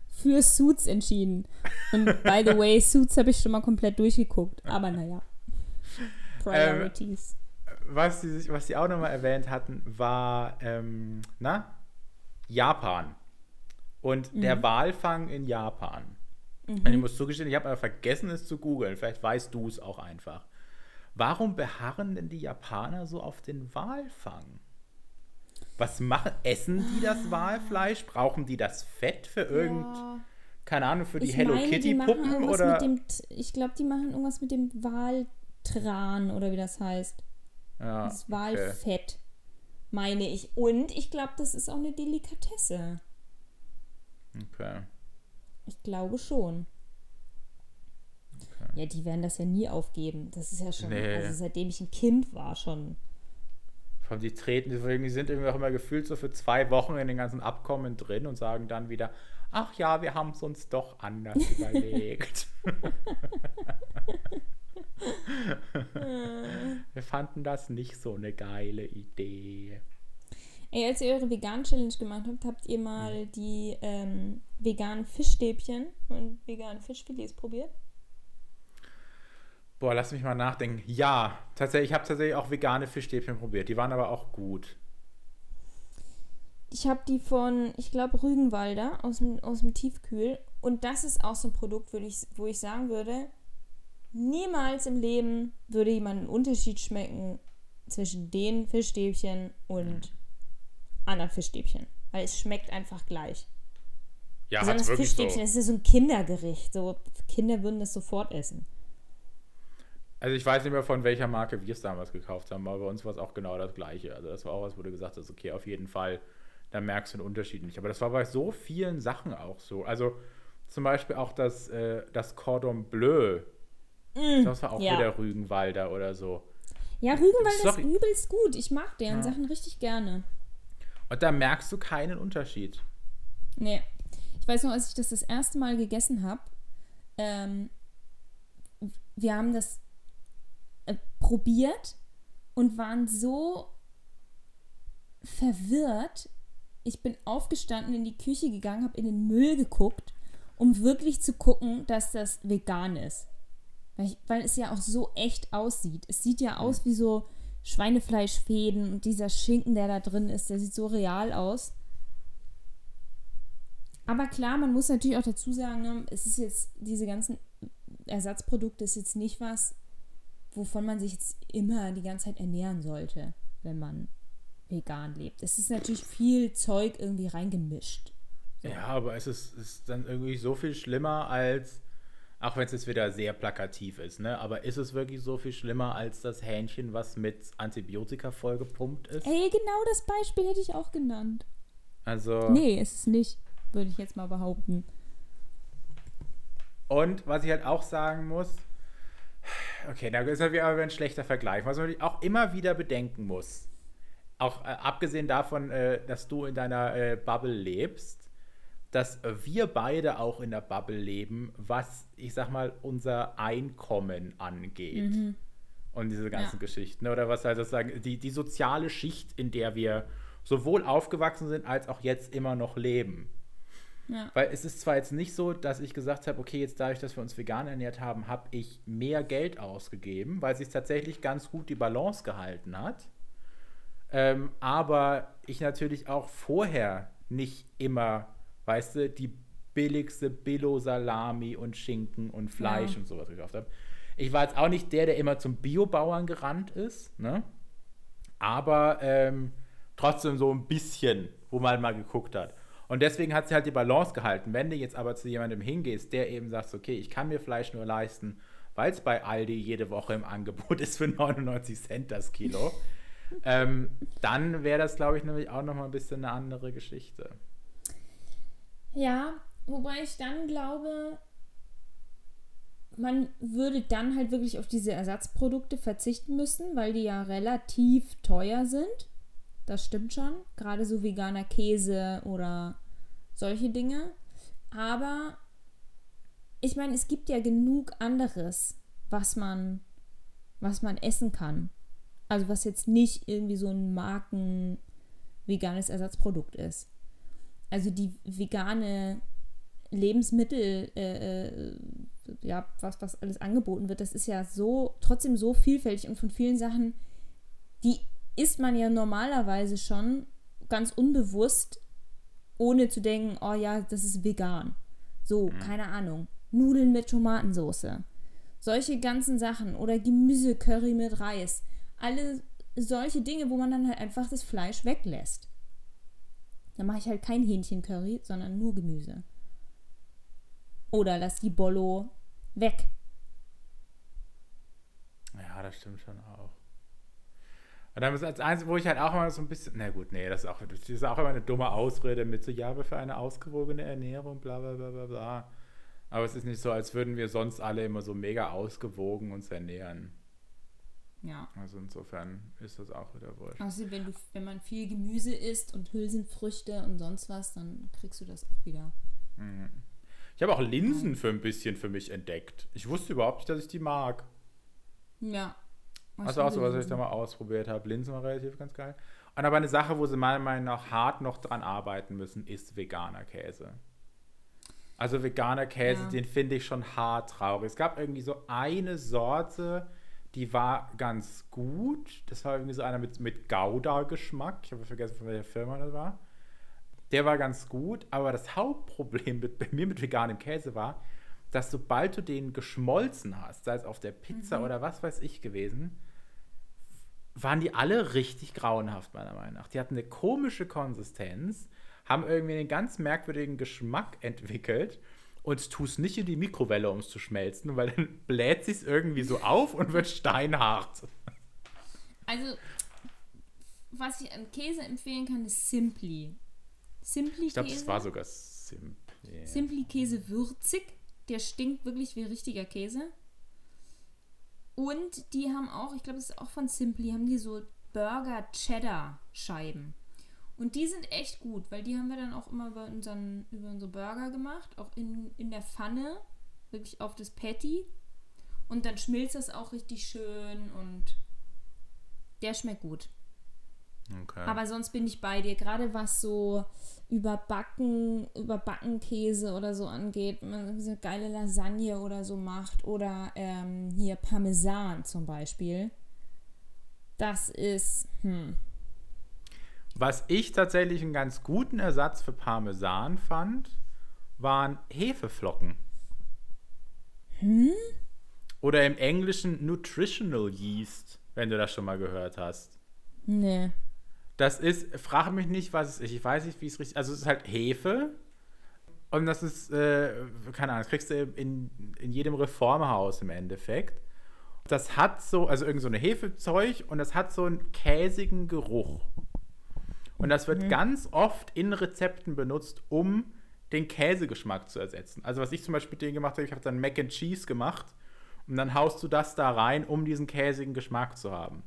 für Suits entschieden. Und by the way, Suits habe ich schon mal komplett durchgeguckt. Aber naja. Priorities. Was sie sich, was sie auch nochmal erwähnt hatten, war, ähm, na, Japan. Und der Walfang in Japan. Und ich muss zugestehen, ich habe aber vergessen, es zu googeln. Vielleicht weißt du es auch einfach. Warum beharren denn die Japaner so auf den Walfang? Was machen? Essen die das Walfleisch? Brauchen die das Fett für irgend, Ja. keine Ahnung, für die ich Hello meine, die Kitty machen Puppen irgendwas oder. dem, ich glaube, die machen irgendwas mit dem Waltran oder wie das heißt. Ja, Das okay. Walfett, meine ich. Und ich glaube, das ist auch eine Delikatesse. okay. Ich glaube schon. Ja, die werden das ja nie aufgeben. Das ist ja schon, Nee. also seitdem ich ein Kind war schon. Vor allem die treten, die sind irgendwie auch immer gefühlt so für zwei Wochen in den ganzen Abkommen drin und sagen dann wieder, ach ja, wir haben es uns doch anders [laughs] überlegt. [laughs] [laughs] wir fanden das nicht so eine geile Idee. Ey, als ihr eure Vegan-Challenge gemacht habt, habt ihr mal die ähm, veganen Fischstäbchen und veganen Fischfilets probiert? Boah, lass mich mal nachdenken. Ja, tatsächlich, ich habe tatsächlich auch vegane Fischstäbchen probiert. Die waren aber auch gut. Ich habe die von, ich glaube, Rügenwalder aus dem, aus dem Tiefkühl. Und das ist auch so ein Produkt, ich, wo ich sagen würde, niemals im Leben würde jemand einen Unterschied schmecken zwischen den Fischstäbchen und anderen Fischstäbchen. Weil es schmeckt einfach gleich. Ja, Besonders hat's wirklich Fischstäbchen, so. das ist ja so ein Kindergericht. So, Kinder würden das sofort essen. Also ich weiß nicht mehr, von welcher Marke wir es damals gekauft haben, aber bei uns war es auch genau das gleiche. Also das war auch was, wo du gesagt hast, okay, auf jeden Fall, da merkst du den Unterschied nicht. Aber das war bei so vielen Sachen auch so. Also zum Beispiel auch das, äh, das Cordon Bleu. Das war auch Mm, ja. wieder Rügenwalder oder so. Ja, Rügenwalder Sorry. ist übelst gut. Ich mag deren Ja. Sachen richtig gerne. Und da merkst du keinen Unterschied. Nee. Ich weiß noch, als ich das das erste Mal gegessen habe, ähm, wir haben das äh, probiert und waren so verwirrt. Ich bin aufgestanden, in die Küche gegangen, habe in den Müll geguckt, um wirklich zu gucken, dass das vegan ist. Weil, ich, weil es ja auch so echt aussieht. Es sieht ja aus wie so Schweinefleischfäden und dieser Schinken, der da drin ist, der sieht so real aus. Aber klar, man muss natürlich auch dazu sagen, ne, es ist jetzt, diese ganzen Ersatzprodukte ist jetzt nicht was, wovon man sich jetzt immer die ganze Zeit ernähren sollte, wenn man vegan lebt. Es ist natürlich viel Zeug irgendwie reingemischt. Ja, aber es ist, ist dann irgendwie so viel schlimmer als, auch wenn es jetzt wieder sehr plakativ ist, ne? Aber ist es wirklich so viel schlimmer als das Hähnchen, was mit Antibiotika vollgepumpt ist? Ey, genau das Beispiel hätte ich auch genannt. Also. Nee, ist es nicht, würde ich jetzt mal behaupten. Und was ich halt auch sagen muss, okay, da ist halt wieder ein schlechter Vergleich, was man auch immer wieder bedenken muss. Auch äh, abgesehen davon, äh, dass du in deiner äh, Bubble lebst, dass wir beide auch in der Bubble leben, was, ich sag mal, unser Einkommen angeht. Und diese ganzen Ja. Geschichten. Oder was halt sozusagen, die, die soziale Schicht, in der wir sowohl aufgewachsen sind, als auch jetzt immer noch leben. Ja. Weil es ist zwar jetzt nicht so, dass ich gesagt habe, okay, jetzt dadurch, dass wir uns vegan ernährt haben, habe ich mehr Geld ausgegeben, weil sich tatsächlich ganz gut die Balance gehalten hat. Ähm, aber ich natürlich auch vorher nicht immer, weißt du, die billigste Billo-Salami und Schinken und Fleisch Ja. und sowas gekauft habe. Ich war jetzt auch nicht der, der immer zum Biobauern gerannt ist, ne? Aber ähm, trotzdem so ein bisschen, wo man mal geguckt hat. Und deswegen hat sie halt die Balance gehalten. Wenn du jetzt aber zu jemandem hingehst, der eben sagt, okay, ich kann mir Fleisch nur leisten, weil es bei Aldi jede Woche im Angebot ist für [laughs] 99 Cent das Kilo, [laughs] ähm, dann wäre das, glaube ich, nämlich auch nochmal ein bisschen eine andere Geschichte. Ja, wobei ich dann glaube, man würde dann halt wirklich auf diese Ersatzprodukte verzichten müssen, weil die ja relativ teuer sind. Das stimmt schon. Gerade so veganer Käse oder solche Dinge. Aber ich meine, es gibt ja genug anderes, was man, was man essen kann. Also was jetzt nicht irgendwie so ein Marken veganes Ersatzprodukt ist. Also die vegane Lebensmittel, äh, äh, ja, was, was alles angeboten wird, das ist ja so, trotzdem so vielfältig und von vielen Sachen, die isst man ja normalerweise schon ganz unbewusst, ohne zu denken, oh ja, das ist vegan. So, keine Ahnung. Nudeln mit Tomatensauce. Solche ganzen Sachen oder Gemüsecurry mit Reis. Alle solche Dinge, wo man dann halt einfach das Fleisch weglässt. Dann mache ich halt kein Hähnchencurry, sondern nur Gemüse. Oder lass die Bollo weg. Ja, das stimmt schon auch. Und dann ist als Einzige, wo ich halt auch immer so ein bisschen, na gut, nee, das ist auch, das ist auch immer eine dumme Ausrede mit so, ja, aber für eine ausgewogene Ernährung, bla bla bla bla bla. Aber es ist nicht so, als würden wir sonst alle immer so mega ausgewogen uns ernähren. Ja. Also insofern ist das auch wieder wurscht. Außerdem, wenn, du, wenn man viel Gemüse isst und Hülsenfrüchte und sonst was, dann kriegst du das auch wieder. Mhm. Ich habe auch Linsen für ein bisschen für mich entdeckt. Ich wusste überhaupt nicht, dass ich die mag. Ja. Also auch so, was ich da mal ausprobiert habe. Linsen war relativ ganz geil. Und aber eine Sache, wo sie meiner Meinung nach hart noch dran arbeiten müssen, ist veganer Käse. Also veganer Käse, Ja. den finde ich schon hart traurig. Es gab irgendwie so eine Sorte, die war ganz gut. Das war irgendwie so einer mit, mit Gouda-Geschmack. Ich habe vergessen, von welcher Firma das war. Der war ganz gut, aber das Hauptproblem mit, bei mir mit veganem Käse war, dass sobald du den geschmolzen hast, sei es auf der Pizza oder was weiß ich gewesen, waren die alle richtig grauenhaft, meiner Meinung nach. Die hatten eine komische Konsistenz, haben irgendwie einen ganz merkwürdigen Geschmack entwickelt und tust nicht in die Mikrowelle, um es zu schmelzen, weil dann [laughs] bläht sich irgendwie so auf und wird steinhart. Also, was ich an Käse empfehlen kann, ist Simply. Simply Ich glaube, das war sogar simpel. Simply Käse würzig. Der stinkt wirklich wie richtiger Käse. Und die haben auch, ich glaube, das ist auch von Simply, haben die so Burger Cheddar Scheiben. Und die sind echt gut, weil die haben wir dann auch immer über, unseren, über unsere Burger gemacht, auch in, in der Pfanne, wirklich auf das Patty. Und dann schmilzt das auch richtig schön und der schmeckt gut. Okay. Aber sonst bin ich bei dir, gerade was so überbacken, überbacken Käse oder so angeht, wenn man so eine geile Lasagne oder so macht oder ähm, hier Parmesan zum Beispiel. Das ist, hm, Was ich tatsächlich einen ganz guten Ersatz für Parmesan fand, waren Hefeflocken. Oder im Englischen Nutritional Yeast, wenn du das schon mal gehört hast. nee. Das ist, frage mich nicht, was es ist. Ich weiß nicht, wie es richtig Also, es ist halt Hefe. Und das ist, äh, keine Ahnung, das kriegst du in, in jedem Reformhaus im Endeffekt. Das hat so, also irgend so eine Hefezeug und das hat so einen käsigen Geruch. Und das wird ganz oft in Rezepten benutzt, um den Käsegeschmack zu ersetzen. Also, was ich zum Beispiel mit denen gemacht habe, ich habe dann Mac and Cheese gemacht und dann haust du das da rein, um diesen käsigen Geschmack zu haben.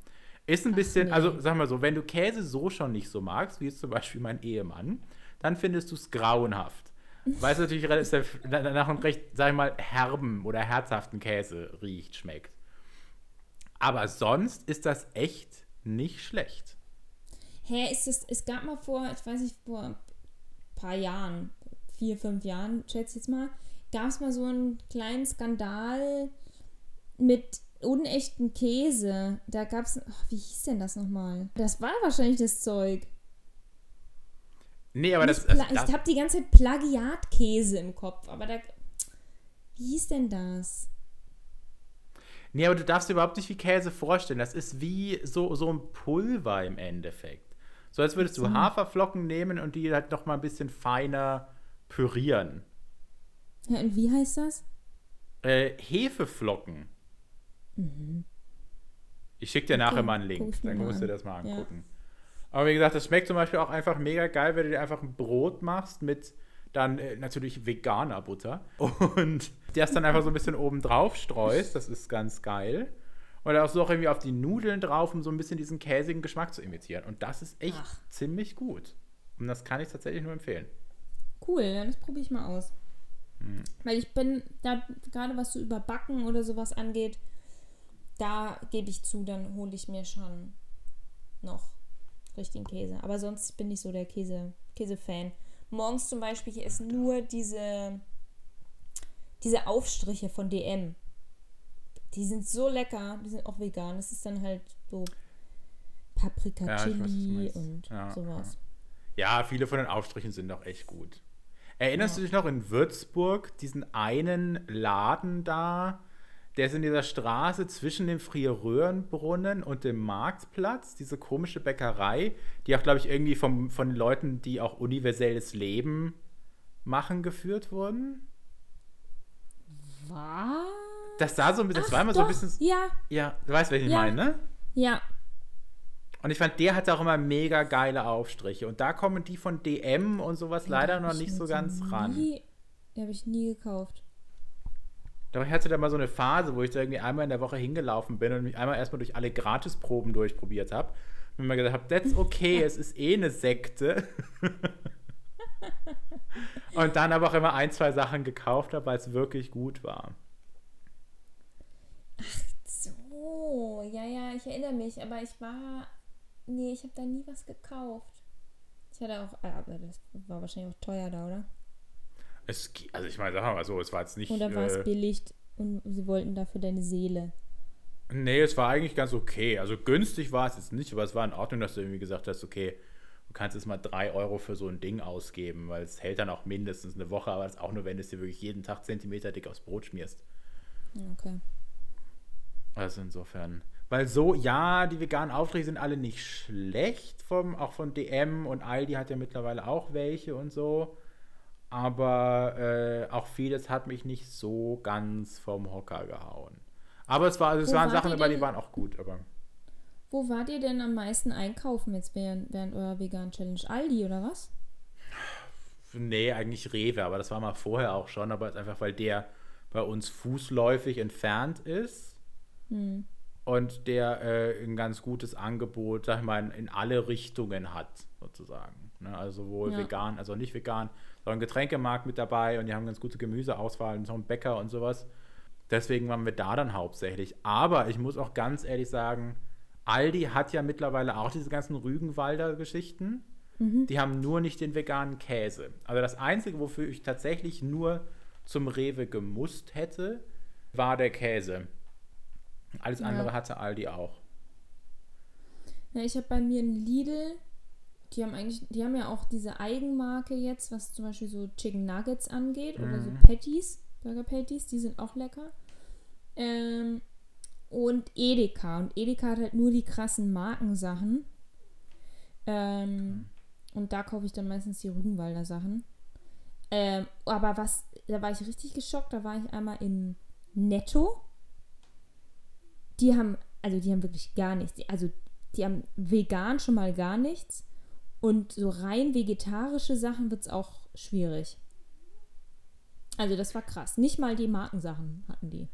Ist ein bisschen, nee. also sag mal so, wenn du Käse so schon nicht so magst, wie jetzt zum Beispiel mein Ehemann, dann findest du es grauenhaft. Weil es natürlich nach einem recht, sag ich mal, herben oder herzhaften Käse riecht, schmeckt. Aber sonst ist das echt nicht schlecht. Hä, ist es, es gab mal vor, ich weiß nicht, vor ein paar Jahren, vier, fünf Jahren, schätze ich jetzt mal, gab es mal so einen kleinen Skandal mit unechten Käse. Da gab es, wie hieß denn das nochmal? Das war wahrscheinlich das Zeug. Nee, aber das, das, das ich habe die ganze Zeit Plagiatkäse im Kopf, aber da. Wie hieß denn das? Nee, aber du darfst dir überhaupt nicht wie Käse vorstellen. Das ist wie so, so ein Pulver im Endeffekt. So als würdest du Haferflocken nehmen und die halt noch mal ein bisschen feiner pürieren. Ja, und wie heißt das? Äh, Hefeflocken. Ich schicke dir nachher Okay, mal einen Link, dann musst du das mal Ja. angucken. Aber wie gesagt, das schmeckt zum Beispiel auch einfach mega geil, wenn du dir einfach ein Brot machst mit dann äh, natürlich veganer Butter [laughs] und das dann einfach so ein bisschen oben drauf streust. Das ist ganz geil. Oder auch so auch irgendwie auf die Nudeln drauf, um so ein bisschen diesen käsigen Geschmack zu imitieren. Und das ist echt Ach. ziemlich gut. Und das kann ich tatsächlich nur empfehlen. Cool, ja, das probiere ich mal aus. Hm. Weil ich bin da, gerade was so überbacken oder sowas angeht, da gebe ich zu, dann hole ich mir schon noch richtigen Käse. Aber sonst bin ich so der Käse, Käse-Fan. Morgens zum Beispiel, esse nur diese, diese Aufstriche von DM. Die sind so lecker, die sind auch vegan. Das ist dann halt so Paprika, Ja, weiß, Chili meinst. und Ja, sowas. Ja, viele von den Aufstrichen sind auch echt gut. Erinnerst du dich noch in Würzburg, diesen einen Laden da, der ist in dieser Straße zwischen dem Frierröhrenbrunnen und dem Marktplatz, diese komische Bäckerei, die auch, glaube ich, irgendwie vom, von den Leuten, die auch universelles Leben machen, geführt wurden? Was? Das sah so ein bisschen, das Ach, war immer so ein doch, bisschen. Ja, Ja, du weißt, welchen ich Ja. meine, ne? ja. Und ich fand, der hatte auch immer mega geile Aufstriche. Und da kommen die von DM und sowas leider Hab noch ich nicht so ganz ran. Nie, die habe ich nie gekauft. Doch ich hatte da mal so eine Phase, wo ich da irgendwie einmal in der Woche hingelaufen bin und mich einmal erstmal durch alle Gratisproben durchprobiert habe. Und mir gedacht habe, that's okay, [laughs] es ist eh eine Sekte. [laughs] und dann aber auch immer ein, zwei Sachen gekauft habe, weil es wirklich gut war. So, ja, ja, ich erinnere mich, aber ich war. Nee, ich habe da nie was gekauft. Ich hatte auch. äh, Aber das war wahrscheinlich auch teuer da, oder? Es, also ich meine, sagen wir mal so, es war jetzt nicht. Oder war es äh, billig und sie wollten dafür deine Seele? Nee, es war eigentlich ganz okay. Also günstig war es jetzt nicht, aber es war in Ordnung, dass du irgendwie gesagt hast, okay, du kannst jetzt mal drei Euro für so ein Ding ausgeben, weil es hält dann auch mindestens eine Woche, aber das auch nur, wenn du es dir wirklich jeden Tag Zentimeter dick aufs Brot schmierst. Okay. Also insofern. Weil so, ja, die veganen Aufstriche sind alle nicht schlecht, vom, auch von DM und Aldi hat ja mittlerweile auch welche und so. Aber äh, auch vieles hat mich nicht so ganz vom Hocker gehauen. Aber es, war, also es Wo waren wart Sachen, aber die waren auch gut. Aber Wo wart ihr denn am meisten einkaufen jetzt während, während eurer vegan Challenge? Aldi oder was? Nee, eigentlich Rewe, aber das war mal vorher auch schon, aber es ist einfach, weil der bei uns fußläufig entfernt ist Hm. und der äh, ein ganz gutes Angebot, sag ich mal, in, alle Richtungen hat, sozusagen. Ne? Also sowohl Ja. vegan, also nicht vegan, sondern Getränkemarkt mit dabei und die haben ganz gute Gemüseauswahl und so einen Bäcker und sowas. Deswegen waren wir da dann hauptsächlich. Aber ich muss auch ganz ehrlich sagen, Aldi hat ja mittlerweile auch diese ganzen Rügenwalder-Geschichten. Die haben nur nicht den veganen Käse. Also das Einzige, wofür ich tatsächlich nur zum Rewe gemusst hätte, war der Käse. Alles Ja. andere hatte Aldi auch. Ja, ich habe bei mir einen Lidl. Die haben eigentlich, die haben ja auch diese Eigenmarke jetzt, was zum Beispiel so Chicken Nuggets angeht oder so Mhm. Patties, Burger Patties, die sind auch lecker. Ähm, und Edeka. Und Edeka hat halt nur die krassen Markensachen. Ähm, Und da kaufe ich dann meistens die Rügenwalder Sachen. Ähm, aber was, da war ich richtig geschockt. Da war ich einmal im Netto. Die haben, also die haben wirklich gar nichts. Die- Also die haben vegan schon mal gar nichts. Und so rein vegetarische Sachen wird es auch schwierig. Also das war krass. Nicht mal die Markensachen hatten die.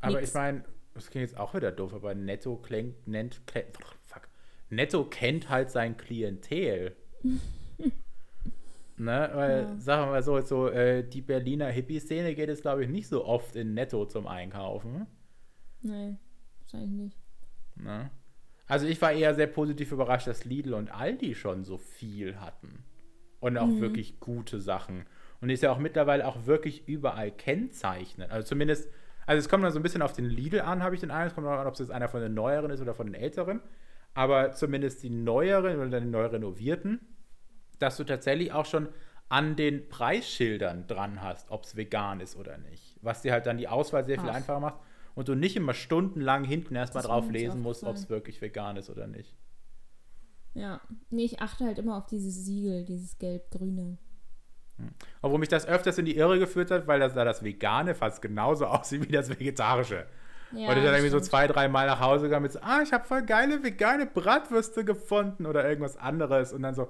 Aber Nix. ich meine, das klingt jetzt auch wieder doof, aber Netto klingt, nennt, kle- fuck. Netto kennt halt sein Klientel. [laughs] ne, weil, Ja. sagen wir mal so, so äh, die Berliner Hippie-Szene geht es, glaube ich, nicht so oft in Netto zum Einkaufen. Nee, wahrscheinlich nicht. Ne? Also ich war eher sehr positiv überrascht, dass Lidl und Aldi schon so viel hatten. Und auch Mhm. wirklich gute Sachen. Und ist ja auch mittlerweile auch wirklich überall kennzeichnet. Also zumindest, also es kommt dann so ein bisschen auf den Lidl an, habe ich den Eindruck. Es kommt auch an, ob es jetzt einer von den neueren ist oder von den älteren. Aber zumindest die neueren oder die neu renovierten, dass du tatsächlich auch schon an den Preisschildern dran hast, ob es vegan ist oder nicht. Was dir halt dann die Auswahl sehr viel Ach. einfacher macht und du nicht immer stundenlang hinten erstmal Das drauf lesen musst, ob es wirklich vegan ist oder nicht. Ja. Nee, ich achte halt immer auf dieses Siegel, dieses gelb-grüne. Obwohl mich das öfters in die Irre geführt hat, weil das da das Vegane fast genauso [laughs] aussieht wie das Vegetarische. Ja, und ich dann irgendwie so stimmt. zwei, drei Mal nach Hause gegangen mit so, ah, ich habe voll geile vegane Bratwürste gefunden oder irgendwas anderes. Und dann so,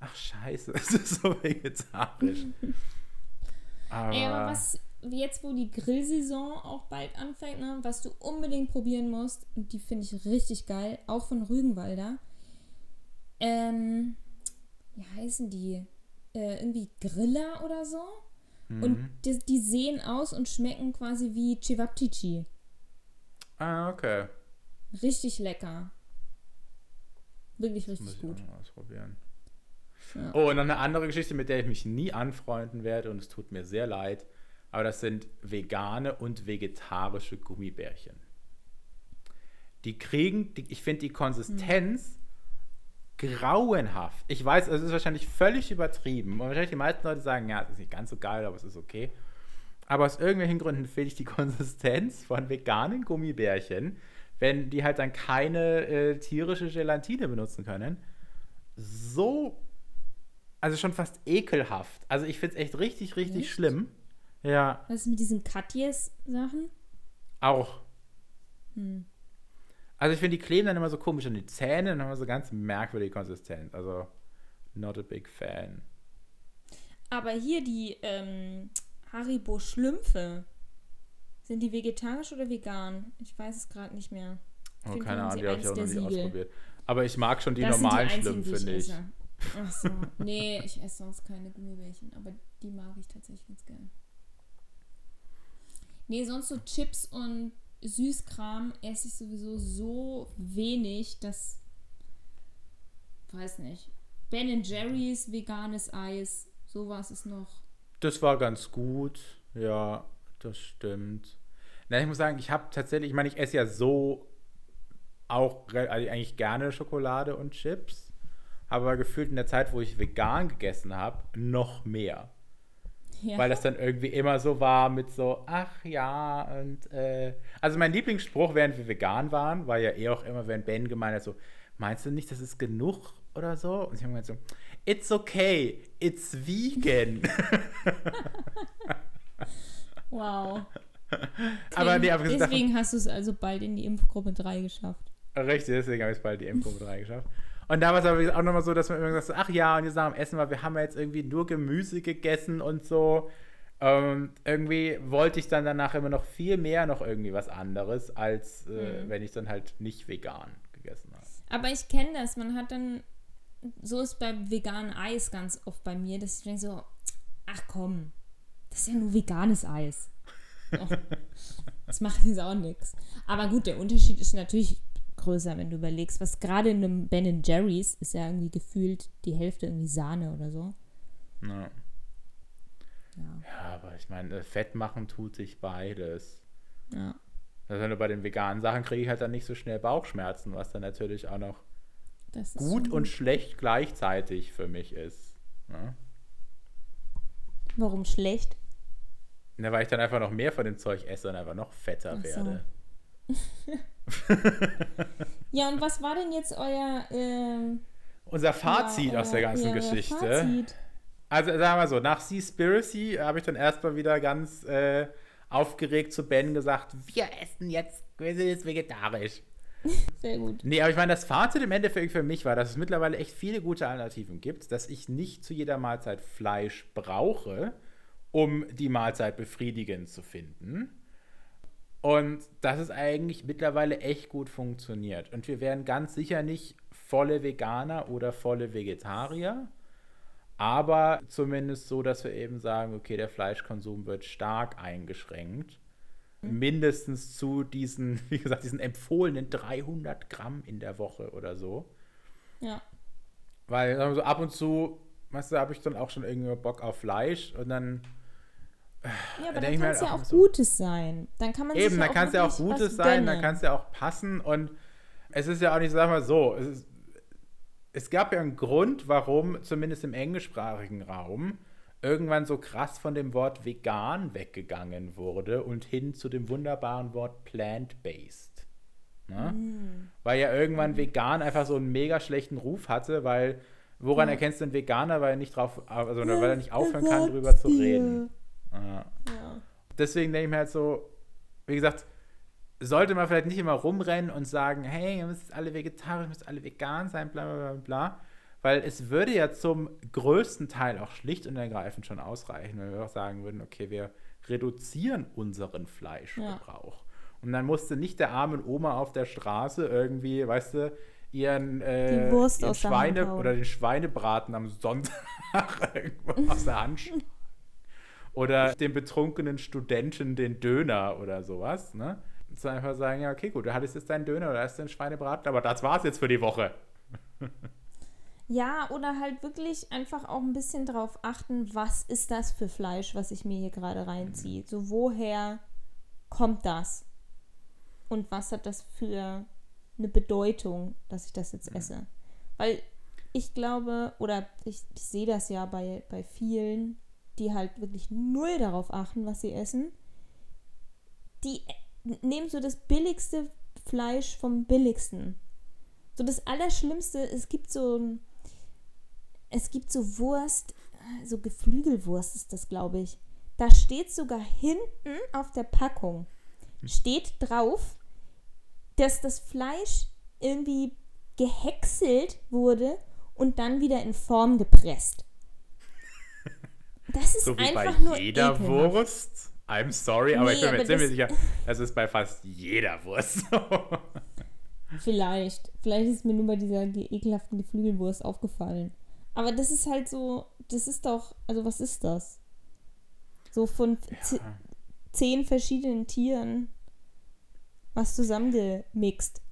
ach scheiße, [laughs] es ist so vegetarisch. [laughs] aber, Ey, aber was jetzt, wo die Grillsaison auch bald anfängt, ne, was du unbedingt probieren musst, und die finde ich richtig geil, auch von Rügenwalder. Ähm, wie heißen die? Äh, irgendwie Griller oder so. Mhm. Und die, die sehen aus und schmecken quasi wie Cevapcici. Ah, okay. Richtig lecker. Wirklich Muss richtig ich gut. auch mal ausprobieren. Ja. Oh, und noch eine andere Geschichte, mit der ich mich nie anfreunden werde und es tut mir sehr leid. Aber das sind vegane und vegetarische Gummibärchen. Die kriegen, die, ich finde die Konsistenz grauenhaft. Ich weiß, es ist wahrscheinlich völlig übertrieben. Und wahrscheinlich die meisten Leute sagen, ja, es ist nicht ganz so geil, aber es ist okay. Aber aus irgendwelchen Gründen finde ich die Konsistenz von veganen Gummibärchen, wenn die halt dann keine äh, tierische Gelatine benutzen können, so, also schon fast ekelhaft. Also ich finde es echt richtig, richtig Echt? schlimm. Ja, Was ist mit diesen Katjes-Sachen? auch. Hm. Also ich finde, die kleben dann immer so komisch an die Zähne und haben so ganz merkwürdige Konsistenz. Also, not a big fan. Aber hier die ähm, Haribo Schlümpfe. Sind die vegetarisch oder vegan? Ich weiß es gerade nicht mehr. Auf Oh, keine haben Ahnung, sie die habe ich eins auch noch der nicht Siegel. ausprobiert. Aber ich mag schon die Das sind normalen einzigen, die Schlümpfe ich nicht. esse. Ach so. Nee, ich esse sonst keine Gummibärchen, aber die mag ich tatsächlich ganz gern. Nee, sonst so Chips und Süßkram esse ich sowieso so wenig, dass. Weiß nicht. Ben Jerry's veganes Eis, sowas ist noch. Das war ganz gut. Ja, das stimmt. Na, ich muss sagen, ich habe tatsächlich, ich meine, ich esse ja so auch also eigentlich gerne Schokolade und Chips. Aber gefühlt in der Zeit, wo ich vegan gegessen habe, noch mehr. Ja. Weil das dann irgendwie immer so war mit so, ach ja, und äh, also mein Lieblingsspruch, während wir vegan waren, war ja eh auch immer, wenn Ben gemeint hat, so, meinst du nicht, das ist genug oder so? Und ich habe gemeint so, it's okay, it's vegan. [laughs] wow. aber nee, aber davon, Deswegen hast du es also bald in die Impfgruppe 3 geschafft. richtig, deswegen habe ich es bald die M-Gruppe 3 geschafft. Und da war es aber auch nochmal so, dass man immer gesagt hat, ach ja, und jetzt nach dem Essen, weil wir haben ja jetzt irgendwie nur Gemüse gegessen und so. Und irgendwie wollte ich dann danach immer noch viel mehr noch irgendwie was anderes, als äh, Mhm. wenn ich dann halt nicht vegan gegessen habe. Aber ich kenne das, man hat dann, so ist beim veganen Eis ganz oft bei mir, dass ich denke so, ach komm, das ist ja nur veganes Eis. Oh, [laughs] das macht jetzt auch nichts. Aber gut, der Unterschied ist natürlich größer, wenn du überlegst, was gerade in einem Ben Jerry's ist ja irgendwie gefühlt die Hälfte irgendwie Sahne oder so. Ja. Ja, Ja, aber ich meine, Fett machen tut sich beides. ja. Also wenn du bei den veganen Sachen kriege ich halt dann nicht so schnell Bauchschmerzen, was dann natürlich auch noch gut schon und schlecht gleichzeitig für mich ist. Ne? Warum schlecht? Na, weil ich dann einfach noch mehr von dem Zeug esse und einfach noch fetter so. werde. [laughs] Ja, und was war denn jetzt euer ähm, Unser Fazit ja, aus der ganzen ja, Geschichte. Fazit. Also sagen wir mal so, nach Seaspiracy habe ich dann erstmal wieder ganz äh, aufgeregt zu Ben gesagt, wir essen jetzt, wir sind jetzt vegetarisch. [laughs] Sehr gut. Nee, aber ich meine, das Fazit im Endeffekt für mich war, dass es mittlerweile echt viele gute Alternativen gibt, dass ich nicht zu jeder Mahlzeit Fleisch brauche, um die Mahlzeit befriedigend zu finden. Und dass es eigentlich mittlerweile echt gut funktioniert. Und wir wären ganz sicher nicht volle Veganer oder volle Vegetarier, aber zumindest so, dass wir eben sagen, okay, der Fleischkonsum wird stark eingeschränkt. Mindestens zu diesen, [laughs] wie gesagt, diesen empfohlenen 300 Gramm in der Woche oder so. Ja. Weil so ab und zu, weißt du, habe ich dann auch schon irgendwie Bock auf Fleisch und dann Ja, aber denk dann kann es halt ja auch so- Gutes sein. Dann kann man Eben, dann kann es ja auch Gutes sein, dann kann es ja auch passen und es ist ja auch nicht, sag mal so, es, ist, es gab ja einen Grund, warum zumindest im englischsprachigen Raum irgendwann so krass von dem Wort vegan weggegangen wurde und hin zu dem wunderbaren Wort plant-based. Ne? Mm. Weil ja irgendwann vegan einfach so einen mega schlechten Ruf hatte, weil woran Ja. erkennst du einen Veganer, weil er nicht drauf, also weil er nicht aufhören er kann, drüber zu reden. Ja Ja. deswegen denke ich mir halt so, wie gesagt, sollte man vielleicht nicht immer rumrennen und sagen, hey, ihr müsst alle vegetarisch, ihr müsst alle vegan sein, bla bla bla bla. Weil es würde ja zum größten Teil auch schlicht und ergreifend schon ausreichen, wenn wir auch sagen würden, okay, wir reduzieren unseren Fleischgebrauch. Und dann musste nicht der armen Oma auf der Straße irgendwie, weißt du, ihren, äh, ihren Schweine oder den Schweinebraten am Sonntag [laughs] irgendwo aus der Hand. [laughs] Oder dem betrunkenen Studenten den Döner oder sowas, ne? Zu einfach sagen, ja, okay, gut, du hattest jetzt deinen Döner oder hast den Schweinebraten, aber das war's jetzt für die Woche. [laughs] ja, oder halt wirklich einfach auch ein bisschen drauf achten, was ist das für Fleisch, was ich mir hier gerade reinziehe. So, woher kommt das? Und was hat das für eine Bedeutung, dass ich das jetzt esse? Weil ich glaube, oder ich, ich sehe das ja bei, bei vielen, die halt wirklich null darauf achten, was sie essen. Die nehmen so das billigste Fleisch vom billigsten. So das Allerschlimmste, es gibt so es gibt so Wurst, so Geflügelwurst ist das, glaube ich. da steht sogar hinten auf der Packung, steht drauf, dass das Fleisch irgendwie gehäckselt wurde und dann wieder in Form gepresst. Das ist So wie einfach bei nur jeder ekelhaft. Wurst. I'm sorry, aber ich Nee, bin mir ziemlich sicher, [laughs] das ist bei fast jeder Wurst so. [laughs] Vielleicht. Vielleicht ist mir nur bei dieser ekelhaften Geflügelwurst aufgefallen. Aber das ist halt so, das ist doch, also was ist das? So von z- zehn verschiedenen Tieren was zusammengemixt.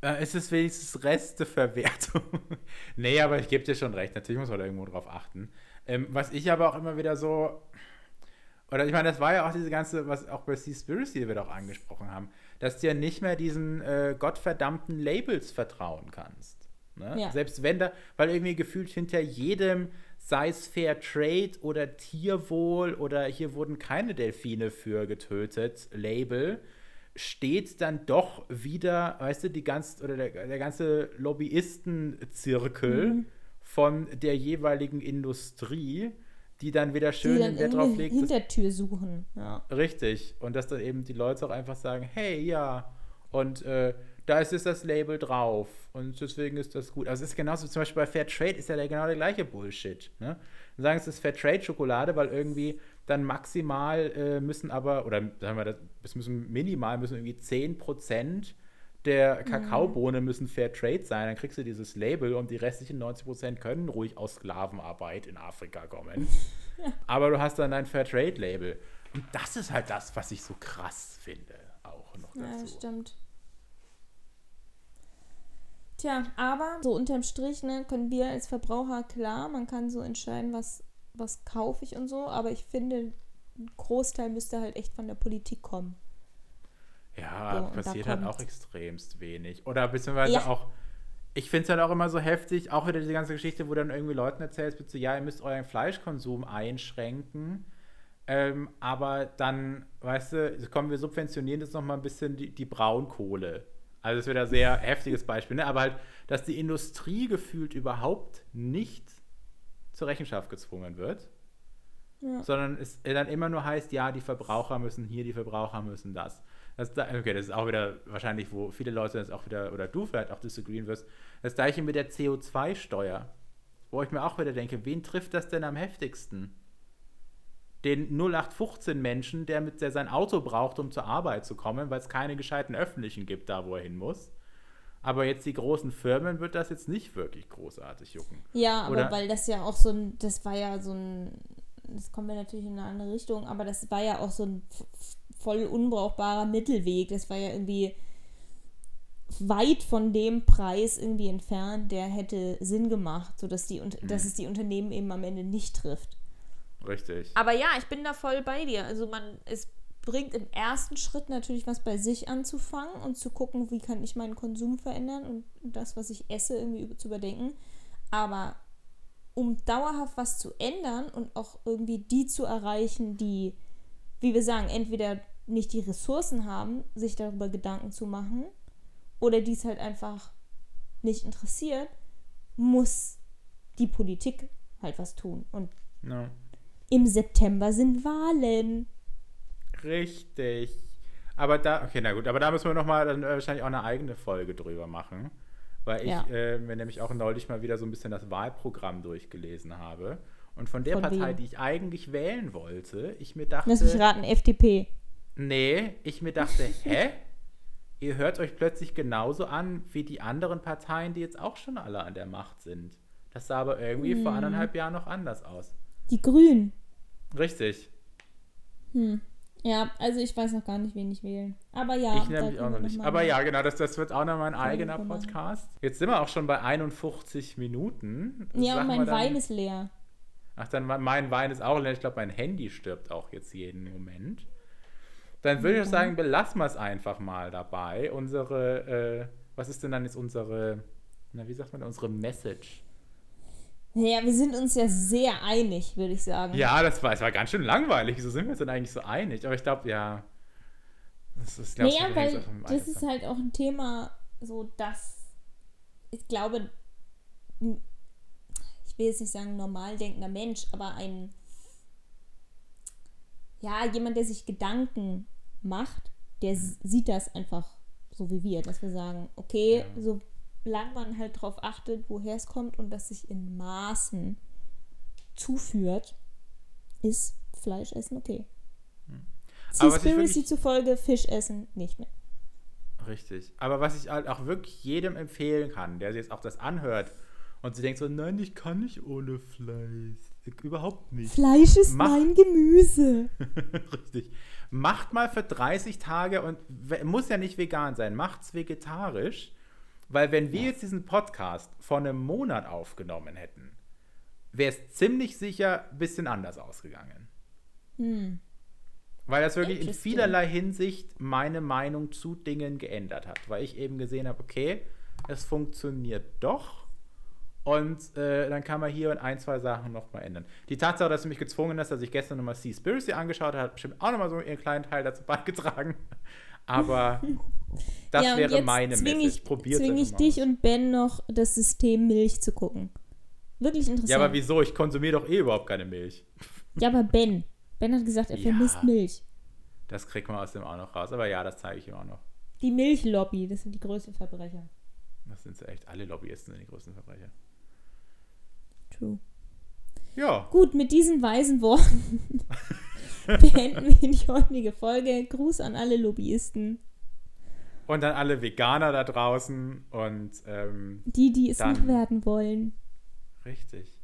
Äh, Es ist wenigstens Resteverwertung. [laughs] nee, aber ich gebe dir schon recht. Natürlich muss man da irgendwo drauf achten. Ähm, was ich aber auch immer wieder so. Oder ich meine, das war ja auch diese ganze, was auch bei Seaspiracy wir doch angesprochen haben, dass du ja nicht mehr diesen äh, gottverdammten Labels vertrauen kannst. Ne? Ja. Selbst wenn da, weil irgendwie gefühlt hinter jedem, sei es Fair Trade oder Tierwohl oder hier wurden keine Delfine für getötet, Label, steht dann doch wieder, weißt du, die ganz, oder der, der ganze Lobbyistenzirkel Mhm. Von der jeweiligen Industrie, die dann wieder schön dann Wert drauf legt, Hintertür suchen. Ja. Richtig. Und dass dann eben die Leute auch einfach sagen, hey, ja, und äh, da ist jetzt das Label drauf und deswegen ist das gut. Also es ist genauso, zum Beispiel bei Fair Trade ist ja der, genau der gleiche Bullshit. Ne? Dann sagen, es ist Fair Trade Schokolade, weil irgendwie dann maximal äh, müssen aber, oder sagen wir, das, es müssen minimal müssen irgendwie 10% der Kakaobohnen müssen Fair Trade sein, dann kriegst du dieses Label und die restlichen 90% können ruhig aus Sklavenarbeit in Afrika kommen. [laughs] Aber du hast dann dein Fair Trade Label. Und das ist halt das, was ich so krass finde, auch noch Ja, dazu. stimmt. Tja, aber so unterm Strich ne, können wir als Verbraucher, klar, man kann so entscheiden, was, was kaufe ich und so, aber ich finde, ein Großteil müsste halt echt von der Politik kommen. Ja, So, passiert halt auch extremst wenig. Oder beziehungsweise Ja. auch, ich finde es halt auch immer so heftig, auch wieder diese ganze Geschichte, wo dann irgendwie Leuten erzählst, bitte, ja, ihr müsst euren Fleischkonsum einschränken. Ähm, aber dann, weißt du, kommen wir subventionieren jetzt nochmal ein bisschen die, die Braunkohle. Also das ist wieder ein sehr [laughs] heftiges Beispiel, ne? Aber halt, dass die Industrie gefühlt überhaupt nicht zur Rechenschaft gezwungen wird. Ja. sondern es dann immer nur heißt, ja, die Verbraucher müssen hier, die Verbraucher müssen das. Das da, okay, das ist auch wieder wahrscheinlich, wo viele Leute das auch wieder, oder du vielleicht auch disagreeen wirst, das gleiche mit der CO2-Steuer, wo ich mir auch wieder denke, wen trifft das denn am heftigsten? Den 0815-Menschen, der mit der sein Auto braucht, um zur Arbeit zu kommen, weil es keine gescheiten öffentlichen gibt, da wo er hin muss. Aber jetzt die großen Firmen wird das jetzt nicht wirklich großartig jucken. Ja, aber Oder- weil das ja auch so ein, das war ja so ein, das kommen wir natürlich in eine andere Richtung, aber das war ja auch so ein voll unbrauchbarer Mittelweg. Das war ja irgendwie weit von dem Preis irgendwie entfernt, der hätte Sinn gemacht, sodass die, und- dass es die Unternehmen eben am Ende nicht trifft. Richtig. Aber ja, ich bin da voll bei dir. Also man, es bringt im ersten Schritt natürlich was bei sich anzufangen und zu gucken, wie kann ich meinen Konsum verändern und das, was ich esse, irgendwie über- zu überdenken. Aber um dauerhaft was zu ändern und auch irgendwie die zu erreichen, die, wie wir sagen, entweder nicht die Ressourcen haben, sich darüber Gedanken zu machen, oder die es halt einfach nicht interessiert, muss die Politik halt was tun. Und Ja. im September sind Wahlen. Richtig. Aber da, okay, na gut, aber da müssen wir nochmal dann äh, wahrscheinlich auch eine eigene Folge drüber machen. Weil ich Ja. äh, mir nämlich auch neulich mal wieder so ein bisschen das Wahlprogramm durchgelesen habe. Und von der Von Partei, wem? die ich eigentlich wählen wollte, ich mir dachte, Lass mich raten, FDP. nee, ich mir dachte, hä? Ihr hört euch plötzlich genauso an wie die anderen Parteien, die jetzt auch schon alle an der Macht sind. Das sah aber irgendwie vor Hm. anderthalb Jahren noch anders aus. Die Grünen. Richtig. Ja, also ich weiß noch gar nicht, wen ich wählen. Aber ja, Ich nämlich auch noch nicht. Aber ja, genau, das, das wird auch noch mal ein eigener. Podcast. Jetzt sind wir auch schon bei 51 Minuten. Ja, und mein dann, Wein ist leer. Ach, dann mein Wein ist auch leer. Ich glaube, mein Handy stirbt auch jetzt jeden Moment. Dann würde ich Mhm. sagen, belassen wir es einfach mal dabei. Unsere, äh, was ist denn dann jetzt unsere, na, wie sagt man, unsere Message? Ja, wir sind uns ja sehr einig, würde ich sagen. Ja, das war, es war ganz schön langweilig. Wieso sind wir uns denn eigentlich so einig? Aber ich glaube, ja. Das ist, glaub, Naja, das weil das ist halt auch ein Thema, so dass ich glaube, will jetzt nicht sagen normal denkender Mensch, aber ein ja, jemand, der sich Gedanken macht, der sieht das einfach so wie wir, dass wir sagen, okay, ja. solange man halt darauf achtet, woher es kommt und das sich in Maßen zuführt, ist Fleischessen okay. Hm. Seaspiracy zufolge Fischessen nicht mehr. Richtig. Aber was ich halt auch wirklich jedem empfehlen kann, der sich jetzt auch das anhört und sie denkt so, nein, ich kann nicht ohne Fleisch. Überhaupt nicht. Fleisch ist Mach mein Gemüse. [laughs] Richtig. Macht mal für 30 Tage und muss ja nicht vegan sein, macht's vegetarisch. Weil wenn wir jetzt diesen Podcast vor einem Monat aufgenommen hätten, wäre es ziemlich sicher ein bisschen anders ausgegangen. Hm. Weil das wirklich in vielerlei Hinsicht meine Meinung zu Dingen geändert hat. Weil ich eben gesehen habe, okay, es funktioniert doch. Und äh, dann kann man hier und ein, zwei Sachen nochmal ändern. Die Tatsache, dass du mich gezwungen hast, dass ich gestern nochmal Seaspiracy angeschaut habe, hat bestimmt auch nochmal so ihren kleinen Teil dazu beigetragen. [laughs] Aber [laughs] das ja, wäre meine zwing Message. Probiert zwinge ich dich und Ben noch, das System Milch zu gucken. Wirklich interessant. Ja, aber wieso? Ich konsumiere doch eh überhaupt keine Milch. Ja, aber Ben. Ben hat gesagt, er ja, vermisst Milch. Das kriegt man aus dem auch noch raus. Aber ja, das zeige ich ihm auch noch. Die Milchlobby, das sind die größten Verbrecher. Das sind echt. Alle Lobbyisten sind die größten Verbrecher. True. Ja. Gut, mit diesen weisen Worten [laughs] beenden wir die heutige Folge. Gruß an alle Lobbyisten. Und an alle Veganer da draußen und ähm, die, die es dann, noch werden wollen. Richtig.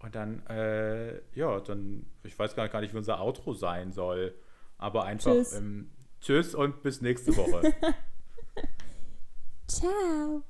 Und dann, äh, ja, dann, ich weiß gar nicht, wie unser Outro sein soll. Aber einfach tschüss, ähm, tschüss und bis nächste Woche. [laughs] Ciao.